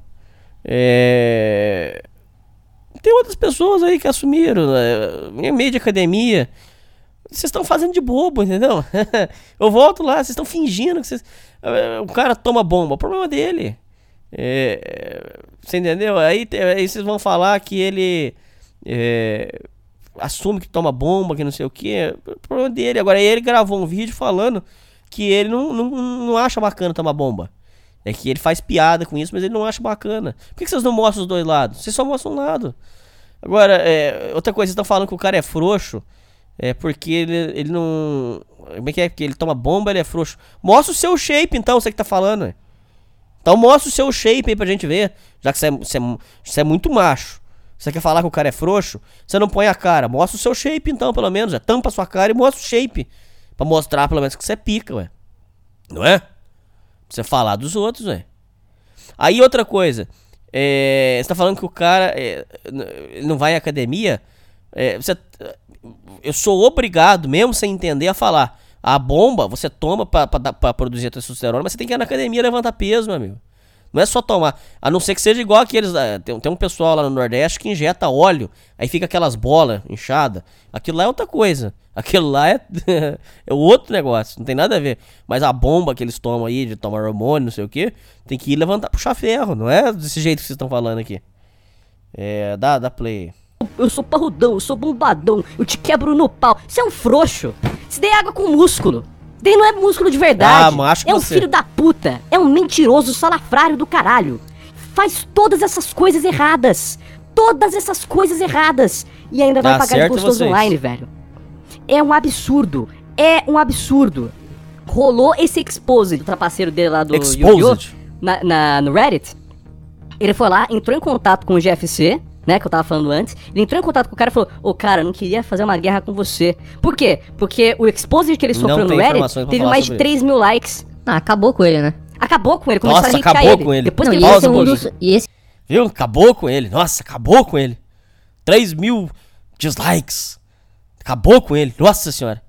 É, tem outras pessoas aí que assumiram, né? em meio de academia. Vocês estão fazendo de bobo, entendeu? Eu volto lá, vocês estão fingindo que vocês. eh, O cara toma bomba, o problema dele. É, você entendeu? Aí, aí vocês vão falar que ele é, assume que toma bomba, que não sei o que. O problema dele. Agora ele gravou um vídeo falando que ele não, não, não acha bacana tomar bomba. É que ele faz piada com isso, mas ele não acha bacana. Por que vocês não mostram os dois lados? Vocês só mostram um lado. Agora, é, outra coisa, vocês estão falando que o cara é frouxo. É porque ele, ele não. Como é que é? Porque ele toma bomba, ele é frouxo. Mostra o seu shape, então, você que tá falando. Então mostra o seu shape aí pra gente ver. Já que você é, é, é muito macho. Você quer falar que o cara é frouxo? Você não põe a cara. Mostra o seu shape, então, pelo menos. Já tampa a sua cara e mostra o shape. Pra mostrar, pelo menos, que você é pica, ué. Não é? Pra você falar dos outros, ué. Aí outra coisa. É, você tá falando que o cara é, não vai à academia. É, você, eu sou obrigado, mesmo sem entender, a falar. A bomba você toma pra produzir testosterona, mas você tem que ir na academia levantar peso, meu amigo. Não é só tomar. A não ser que seja igual aqueles. eh, Tem, tem um pessoal lá no Nordeste que injeta óleo, aí fica aquelas bolas inchadas. Aquilo lá é outra coisa. Aquilo lá é, é outro negócio, não tem nada a ver. Mas a bomba que eles tomam aí, de tomar hormônio, não sei o que, tem que ir levantar, puxar ferro. Não é desse jeito que vocês estão falando aqui. É, dá, dá play. Eu sou parrudão, eu sou bombadão, eu te quebro no pau. Você é um frouxo. Daí é água com músculo. Daí não é músculo de verdade. Ah, macho é um você. filho da puta. É um mentiroso salafrário do caralho. Faz todas essas coisas erradas. Todas essas coisas erradas. E ainda vai pagar de gostoso vocês. online, velho. É um absurdo. É um absurdo. Rolou esse exposed, o trapaceiro dele lá do Exposed? Yu-Gi-Oh! Na, na- no Reddit. Ele foi lá, entrou em contato com o GFC, né, que eu tava falando antes. Ele entrou em contato com o cara e falou: Ô, cara, eu não queria fazer uma guerra com você. Por quê? Porque o exposed que ele Não sofreu no Reddit teve mais de sobre 3 mil likes. Ah, acabou com ele, né? Acabou com ele, começaram Nossa, a acabou com ele. Depois Não, que ele esse é pausa um dos. E esse Viu? Acabou com ele. Nossa, acabou com ele. 3 mil dislikes. Acabou com ele. Nossa senhora.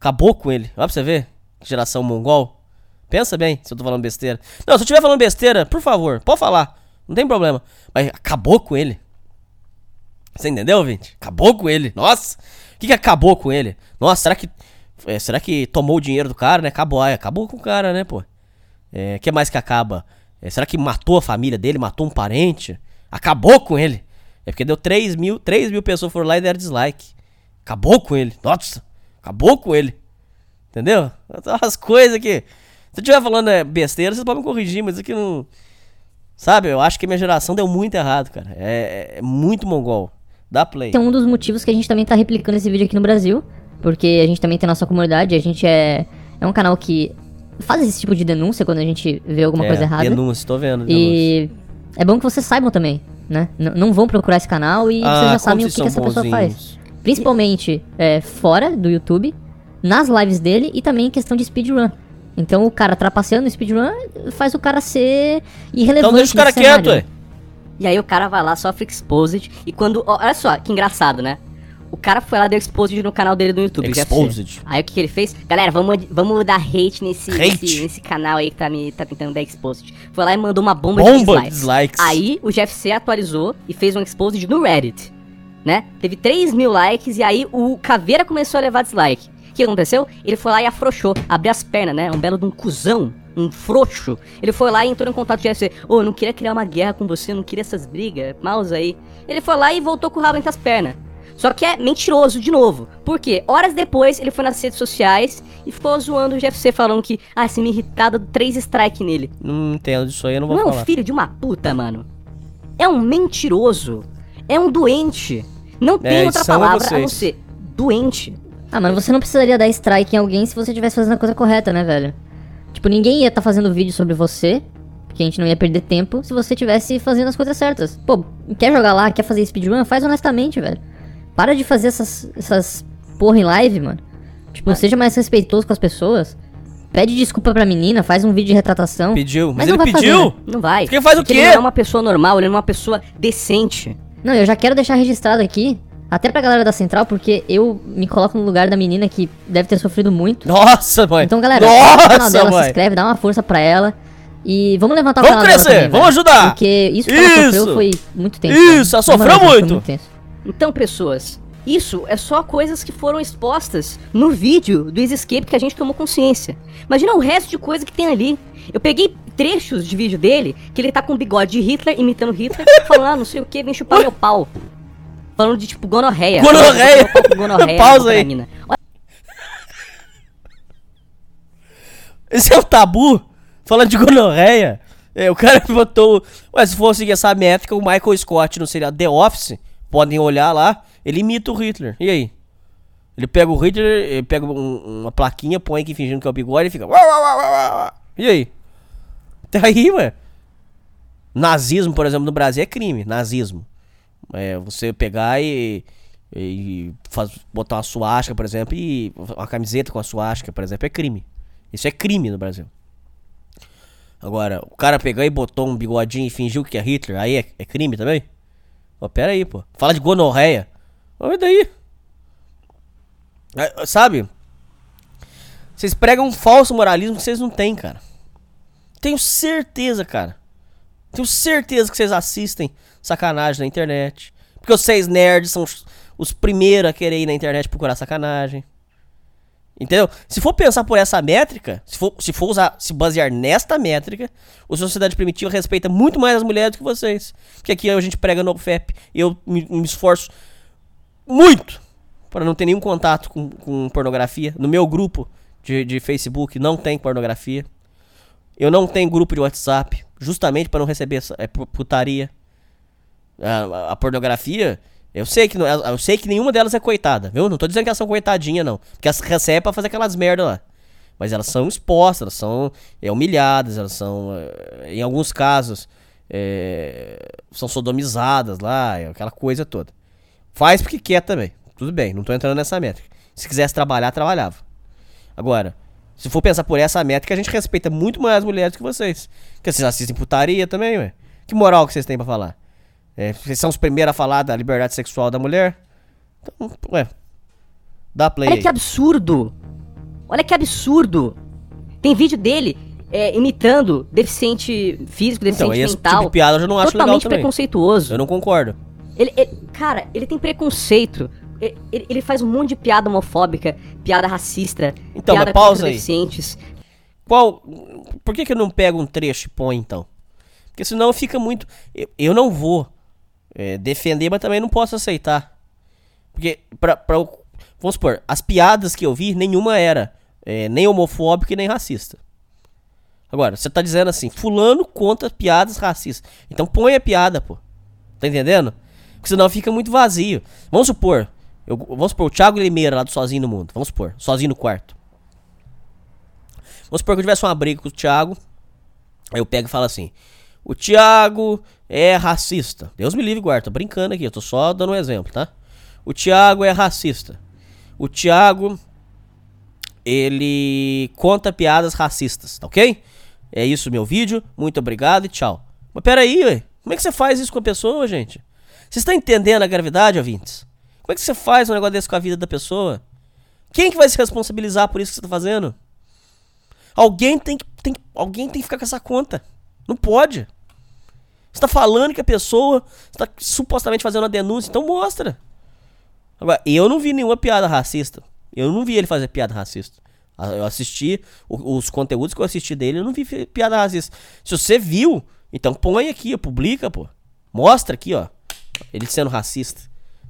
Acabou com ele. Olha pra você ver. Geração mongol. Pensa bem se eu tô falando besteira. Não, se eu estiver falando besteira, por favor, pode falar. Não tem problema. Mas acabou com ele. Você entendeu, gente? Acabou com ele. Nossa. O que, que acabou com ele? Nossa, será que. é, será que tomou o dinheiro do cara, né? Acabou. Ai, acabou com o cara, né, pô? É, que mais que acaba? É, será que matou a família dele? Matou um parente? Acabou com ele. É porque deu 3 mil, 3 mil pessoas foram lá e deram dislike. Acabou com ele. Nossa, acabou com ele. Entendeu? As coisas que. Se eu estiver falando é, besteira, vocês podem me corrigir, mas aqui não. Sabe, eu acho que minha geração deu muito errado, cara. É, é- é muito mongol. Dá play. é um dos motivos que a gente também tá replicando esse vídeo aqui no Brasil. Porque a gente também tem nossa comunidade, a gente é, é um canal que faz esse tipo de denúncia quando a gente vê alguma É, coisa errada. Denúncia, tô vendo. denúncia. E é bom que vocês saibam também, né? N- não vão procurar esse canal e Ah, vocês já sabem o que, que essa pessoa faz. Principalmente é, fora do YouTube, nas lives dele e também em questão de speedrun. Então o cara trapaceando no speedrun faz o cara ser irrelevante. Então deixa o cara nesse quieto, cenário. E aí o cara vai lá, sofre exposed. E quando. ó, olha só, que engraçado, né? O cara foi lá, deu exposed no canal dele do YouTube. Exposed. Aí o que, que ele fez? Galera, vamos, vamos dar hate nesse, Hate? Nesse, nesse canal aí que tá, me, tá tentando dar exposed. Foi lá e mandou uma bomba, de Bomba de dislikes. dislikes. Aí o GFC atualizou e fez um exposed no Reddit. Né? Teve 3 mil likes e aí o Caveira começou a levar dislike. O que aconteceu? Ele foi lá e afrouxou, abriu as pernas, né? Um belo de um cuzão, um frouxo. Ele foi lá e entrou em contato com o GFC. Ô, eu não queria criar uma guerra com você, eu não queria essas brigas, mouse aí. Ele foi lá e voltou com o rabo entre as pernas. Só que é mentiroso de novo. Por quê? Horas depois ele foi nas redes sociais e ficou zoando o GFC falando que, ah, se me irritada, dou três strike nele. Não entendo disso aí, eu não vou Não é um falar. filho de uma puta, mano. É um mentiroso. É um doente. Não tem outra são palavra a não ser doente. Ah, mano, você não precisaria dar strike em alguém se você estivesse fazendo a coisa correta, né, velho? Tipo, ninguém ia estar fazendo vídeo sobre você, porque a gente não ia perder tempo se você estivesse fazendo as coisas certas. Pô, quer jogar lá, quer fazer speedrun? Faz honestamente, velho. Para de fazer essas, essas porra em live, mano. Tipo, seja mais respeitoso com as pessoas. Pede desculpa pra menina, faz um vídeo de retratação. Pediu, mas, não ele vai fazer, pediu. né? Não vai. Porque faz o Porque quê? Ele não é uma pessoa normal, ele não é uma pessoa decente. Não, eu já quero deixar registrado aqui, até pra galera da Central, porque eu me coloco no lugar da menina que deve ter sofrido muito. Nossa, mãe. Então, galera, canal Nossa, dela, se mãe. inscreve, dá uma força pra ela. E vamos levantar Vamos o canal dela crescer, também, vamos velho. ajudar. Porque isso que ela Isso. sofreu foi muito tenso. Isso, velho. ela sofreu muito. tenso. Então, pessoas, isso é só coisas que foram expostas no vídeo do Easy Escape que a gente tomou consciência. Imagina o resto de coisa que tem ali. Eu peguei trechos de vídeo dele, que ele tá com bigode de Hitler, imitando Hitler, falando, ah, não sei o que, vem chupar meu pau. Falando de, tipo, gonorreia. Gonorreia. Falando, "Vou chupar meu pau com gonorreia Pausa boca aí. da mina." Olha Esse é um tabu? Falando de gonorreia. É, o cara botou. Ué, se seguir essa métrica, o Michael Scott no seriado The Office, podem olhar lá, ele imita o Hitler. E aí? Ele pega o Hitler, ele pega um- uma plaquinha, põe aqui fingindo que é o bigode e fica. E aí? Tá aí, ué. Nazismo, por exemplo, no Brasil é crime. Nazismo. É, você pegar e. e faz, botar uma suástica, por exemplo, e uma camiseta com a suástica, por exemplo, é crime. Isso é crime no Brasil. Agora, o cara pegar e botou um bigodinho e fingiu que é Hitler, aí é, é crime também? Pô, pera aí, pô. Fala de gonorreia. Olha daí. É, sabe? Vocês pregam um falso moralismo que vocês não têm, cara. Tenho certeza, cara. Tenho certeza que vocês assistem sacanagem na internet. Porque vocês nerds são os, os primeiros a querer ir na internet procurar sacanagem. Entendeu? Se for pensar por essa métrica, se for, se for usar, se basear nesta métrica, o Sociedade Primitiva respeita muito mais as mulheres do que vocês. Porque aqui a gente prega no FEP. Eu me, me esforço muito para não ter nenhum contato com, com pornografia. No meu grupo de, de Facebook não tem pornografia. Eu não tenho grupo de WhatsApp, justamente para não receber essa, é, putaria. A, a, pornografia, eu sei que não, eu sei que nenhuma delas é coitada, viu? Não tô dizendo que elas são coitadinha não, porque elas recebem para fazer aquelas merda lá. Mas elas são expostas, elas são é, humilhadas, elas são, é, em alguns casos, é, são sodomizadas lá, aquela coisa toda. Faz porque quer também. Tudo bem, não tô entrando nessa métrica. Se quisesse trabalhar, trabalhava. Agora, se for pensar por essa métrica, a gente respeita muito mais as mulheres que vocês. Porque vocês assistem putaria também, ué. Que moral que vocês têm pra falar? É, vocês são os primeiros a falar da liberdade sexual da mulher? Então, ué. Dá play. Olha aí. que absurdo! Olha que absurdo! Tem vídeo dele é, imitando deficiente físico, deficiente Então, esse mental. tipo de piada eu já não acho legal totalmente preconceituoso. Eu não concordo. Ele, ele- cara, ele tem preconceito. Ele, ele- faz um monte de piada homofóbica, piada racista, Então, piada pausa aí. Qual. Por que, que eu não pego um trecho e põe então? Porque senão fica muito. Eu, eu não vou é, defender, mas também não posso aceitar. Porque, pra, pra, vamos supor, as piadas que eu vi, nenhuma era é, nem homofóbica e nem racista. Agora, você tá dizendo assim, fulano conta piadas racistas. Então põe a piada, pô. Tá entendendo? Porque senão fica muito vazio. Vamos supor, eu, vamos supor, o Thiago Limeira lá do Sozinho no Mundo. Vamos supor, sozinho no quarto. Vamos supor que eu tivesse uma briga com o Thiago. Aí eu pego e falo assim: O Thiago é racista. Deus me livre, guarda. Tô brincando aqui, eu tô só dando um exemplo, tá? O Thiago é racista. O Thiago. Ele conta piadas racistas, tá ok? É isso meu vídeo. Muito obrigado e tchau. Mas peraí, ué. Como é que você faz isso com a pessoa, gente? Vocês estão entendendo a gravidade, ouvintes? Como é que você faz um negócio desse com a vida da pessoa? Quem que vai se responsabilizar por isso que você tá fazendo? Alguém tem que, tem, alguém tem que ficar com essa conta. Não pode. Você tá falando que a pessoa está supostamente fazendo uma denúncia, então mostra. Agora, eu não vi nenhuma piada racista. Eu não vi ele fazer piada racista. Ah, Eu assisti os conteúdos que eu assisti dele, eu não vi piada racista. Se você viu, então põe aqui, publica, pô. Mostra aqui, ó. Ele sendo racista.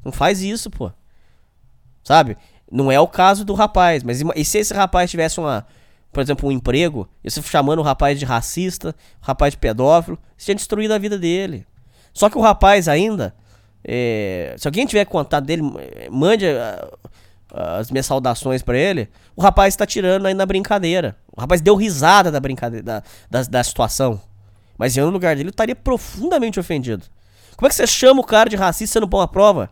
Não faz isso, pô. Sabe? Não é o caso do rapaz, mas e se esse rapaz tivesse uma, por exemplo, um emprego, e você chamando o rapaz de racista, o rapaz de pedófilo, você tinha destruído a vida dele. Só que o rapaz ainda, é, se alguém tiver contato dele, mande ah, as minhas saudações pra ele. O rapaz tá tirando aí na brincadeira. O rapaz deu risada da brincadeira, da, da, da situação. Mas eu, no lugar dele, eu estaria profundamente ofendido. Como é que você chama o cara de racista e você não põe a prova?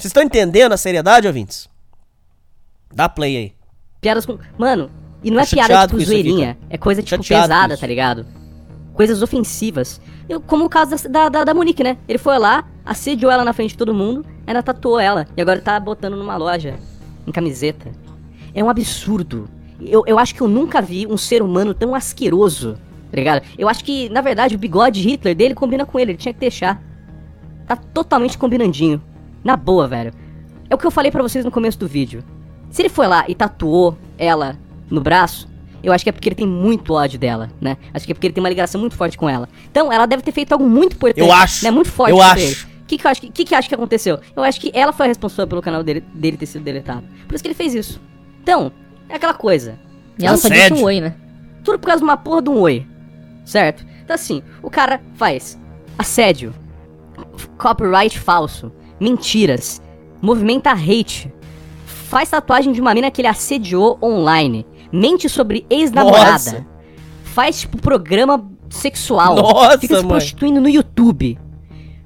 Vocês estão entendendo a seriedade, ouvintes? Dá play aí. Piadas com. Mano, e não é Tô piada chateado tipo zoeirinha. É coisa tipo Chateado pesada, tá ligado? Coisas ofensivas. Eu, como o caso da, da, da, da Monique, né? Ele foi lá, assediou ela na frente de todo mundo, ainda tatuou ela. E agora tá botando numa loja, em camiseta. É um absurdo. Eu, eu acho que eu nunca vi um ser humano tão asqueroso, tá ligado? Eu acho que, na verdade, o bigode Hitler dele combina com ele, ele tinha que deixar. Tá totalmente combinandinho. Na boa, velho. É o que eu falei pra vocês no começo do vídeo. Se ele foi lá e tatuou ela no braço, eu acho que é porque ele tem muito ódio dela, né? Acho que é porque ele tem uma ligação muito forte com ela. Então, ela deve ter feito algo muito importante. Eu acho. Né? Muito forte Eu acho. ele. O que, que eu acho que, que, que acho que aconteceu? Eu acho que ela foi a responsável pelo canal dele, dele ter sido deletado. Por isso que ele fez isso. Então, é aquela coisa. E ela só disse Assédio. um oi, né? Tudo por causa de uma porra de um oi. Certo? Então assim, o cara faz assédio, copyright falso, mentiras, movimenta hate, faz tatuagem de uma mina que ele assediou online, mente sobre ex-namorada, faz tipo programa sexual, Nossa, fica se mãe. prostituindo no YouTube,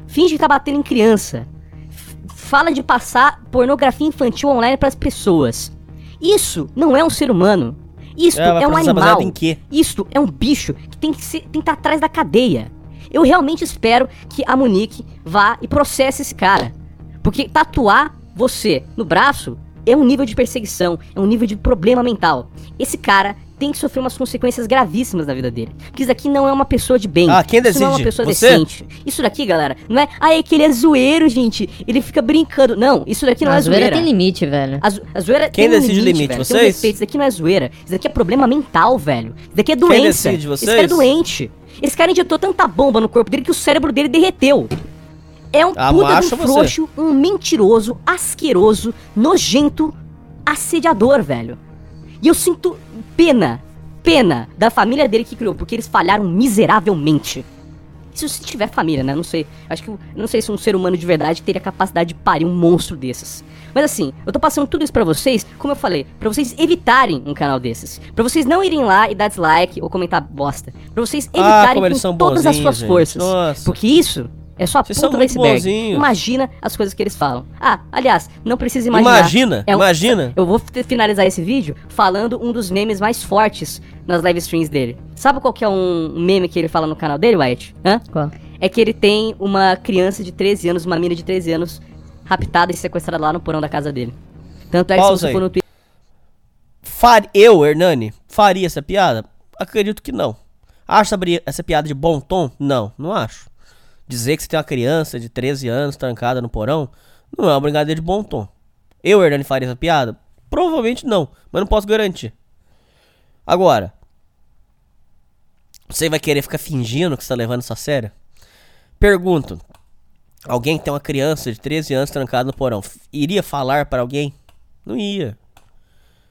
finge que tá batendo em criança, fala de passar pornografia infantil online pras pessoas. Isso não é um ser humano. Isso É, é um animal. Isto é um bicho que tem que ser, tem que estar atrás da cadeia. Eu realmente espero que a Monique vá e processe esse cara. Porque tatuar você no braço é um nível de perseguição, é um nível de problema mental. Esse cara tem que sofrer umas consequências gravíssimas na vida dele. Porque isso daqui não é uma pessoa de bem. Ah, quem Isso não é uma decide? pessoa Você? decente. Isso daqui, galera, não é. Ah, é que ele é zoeiro, gente. Ele fica brincando. Não, isso daqui não a é zoeira zoeira. tem limite, velho. A, zo- a zoeira Quem tem um decide o limite? velho. Tem um Vocês? respeito. Isso daqui não é zoeira. Isso daqui é problema mental, velho. Isso daqui é doença. decide, Esse cara é vocês? doente. Esse cara injetou tanta bomba no corpo dele que o cérebro dele derreteu. É um Ah, puta de um frouxo, um mentiroso, asqueroso, nojento, assediador, velho. E eu sinto pena, pena da família dele que criou, porque eles falharam miseravelmente. Se você tiver família, né? Não sei. Acho que. Não sei se um ser humano de verdade teria capacidade de parir um monstro desses. Mas assim, eu tô passando tudo isso pra vocês, como eu falei, pra vocês evitarem um canal desses. Pra vocês não irem lá e dar dislike ou comentar bosta. Pra vocês Ah, evitarem eles com todas as suas gente. forças. Nossa. Porque isso é só a Vocês ponta do iceberg. bonzinhos. Imagina as coisas que eles falam. Ah, aliás, não precisa imaginar. Imagina, É um- imagina. Eu vou fi- finalizar esse vídeo falando um dos memes mais fortes nas live streams dele. Sabe qual que é um meme que ele fala no canal dele, White? Hã? Qual? É que ele tem uma criança de 13 anos, uma mina de 13 anos, raptada e sequestrada lá no porão da casa dele. Tanto é que Pausa se você aí. for no Twitter. Far... Eu, Hernani, faria essa piada? Acredito que não. Acho essa piada de bom tom? Não, não acho. Dizer que você tem uma criança de 13 anos trancada no porão não é uma brincadeira de bom tom. Eu, Hernani, faria essa piada? Provavelmente não, mas não posso garantir. Agora, você vai querer ficar fingindo que você tá levando isso a sério? Pergunto. Alguém que tem uma criança de 13 anos trancada no porão, iria falar para alguém? Não ia.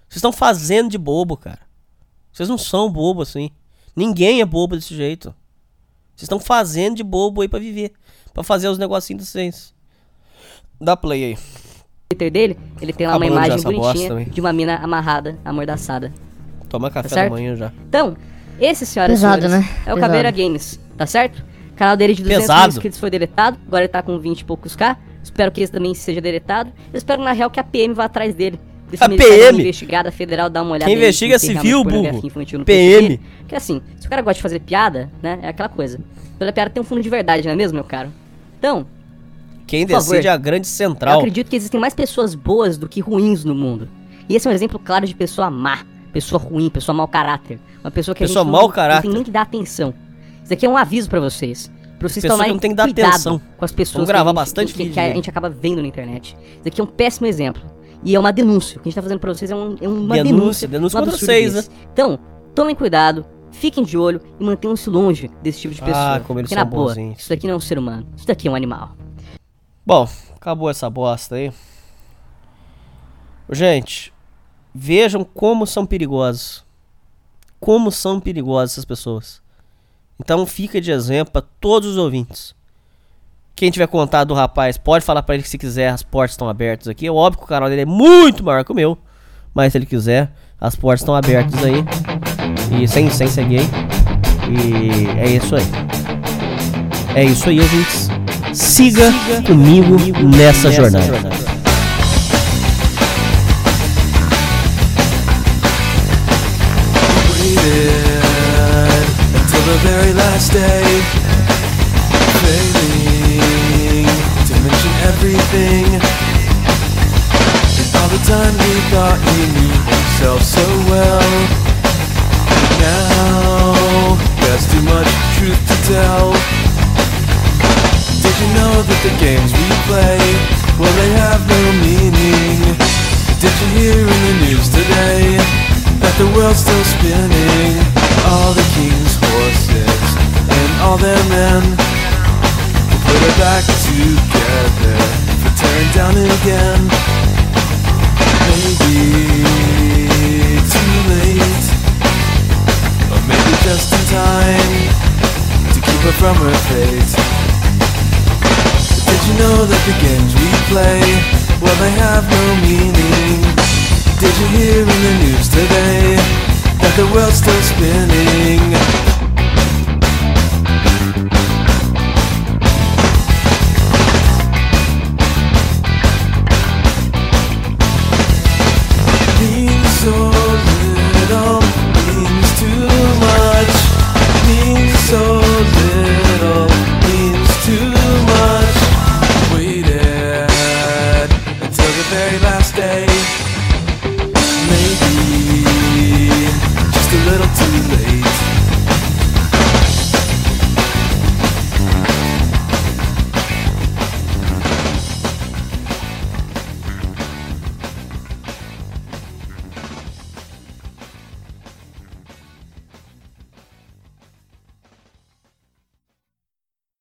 Vocês estão fazendo de bobo, cara. Vocês não são bobo assim. Ninguém é bobo desse jeito. Vocês estão fazendo de bobo aí pra viver. Pra fazer os negocinhos de vocês. Dá play aí. Twitter dele, ele tem lá uma Acabando já imagem bonitinha de uma mina amarrada, amordaçada. Toma café da certo? manhã já. Então, esse, senhoras Pesado, e senhores, né? é o Pesado. Caveira Games, tá certo? O canal dele de 200 mil inscritos foi deletado, agora ele tá com 20 e poucos K. Espero que esse também seja deletado. Eu espero, na real, que a PM vá atrás dele. Ver se A da PM? investigada federal, dá uma olhada Quem investiga se civil, burro. PM. Porque assim, se o cara gosta de fazer piada, né, é aquela coisa. Toda piada tem um fundo de verdade, não é mesmo, meu caro? Então, Quem Por favor. decide é a grande eu central. acredito que existem mais pessoas boas do que ruins no mundo. E esse é um exemplo claro de pessoa má, pessoa ruim, pessoa mau caráter. Uma pessoa que Pessoa a gente mau não, caráter. não tem nem que dar atenção. Isso aqui é um aviso pra vocês. Pra vocês Pessoa tomarem não tem que dar cuidado atenção. com as pessoas Vamos gravar que, gente- bastante que, que, a gente acaba vendo na internet. Isso aqui é um péssimo exemplo. E é uma denúncia. O que a gente tá fazendo pra vocês é, um- é uma Denúncia, denúncia. denúncia um contra vocês, desse. Então, tomem cuidado, fiquem de olho e mantenham-se longe desse tipo de Ah, pessoa. como eles Porque na são boa, bonzinhos. isso daqui não é um ser humano. Isso daqui é um animal. Bom, acabou essa bosta aí. Gente, vejam como são perigosos. Como são perigosas essas pessoas. Então fica de exemplo para todos os ouvintes. Quem tiver contato do rapaz, pode falar pra ele que se quiser, as portas estão abertas aqui. É óbvio que o canal dele é muito maior que o meu. Mas se ele quiser, as portas estão abertas aí. E sem, sem ser gay. E é isso aí. É isso aí, ouvintes. Siga, comigo, nessa, jornada. failing to mention everything. And all the time he thought he knew himself so well. Now there's too much truth to tell. Did you know that the games we play, well, they have no meaning? Did you hear in the news today that the world's still spinning? All the king's horses and all their men will put it back together for tearing down again. Maybe too late, maybe just in time to keep her from her fate. Did you know that the games we play, well, they have no meaning? Did you hear in the news today that the world's still spinning?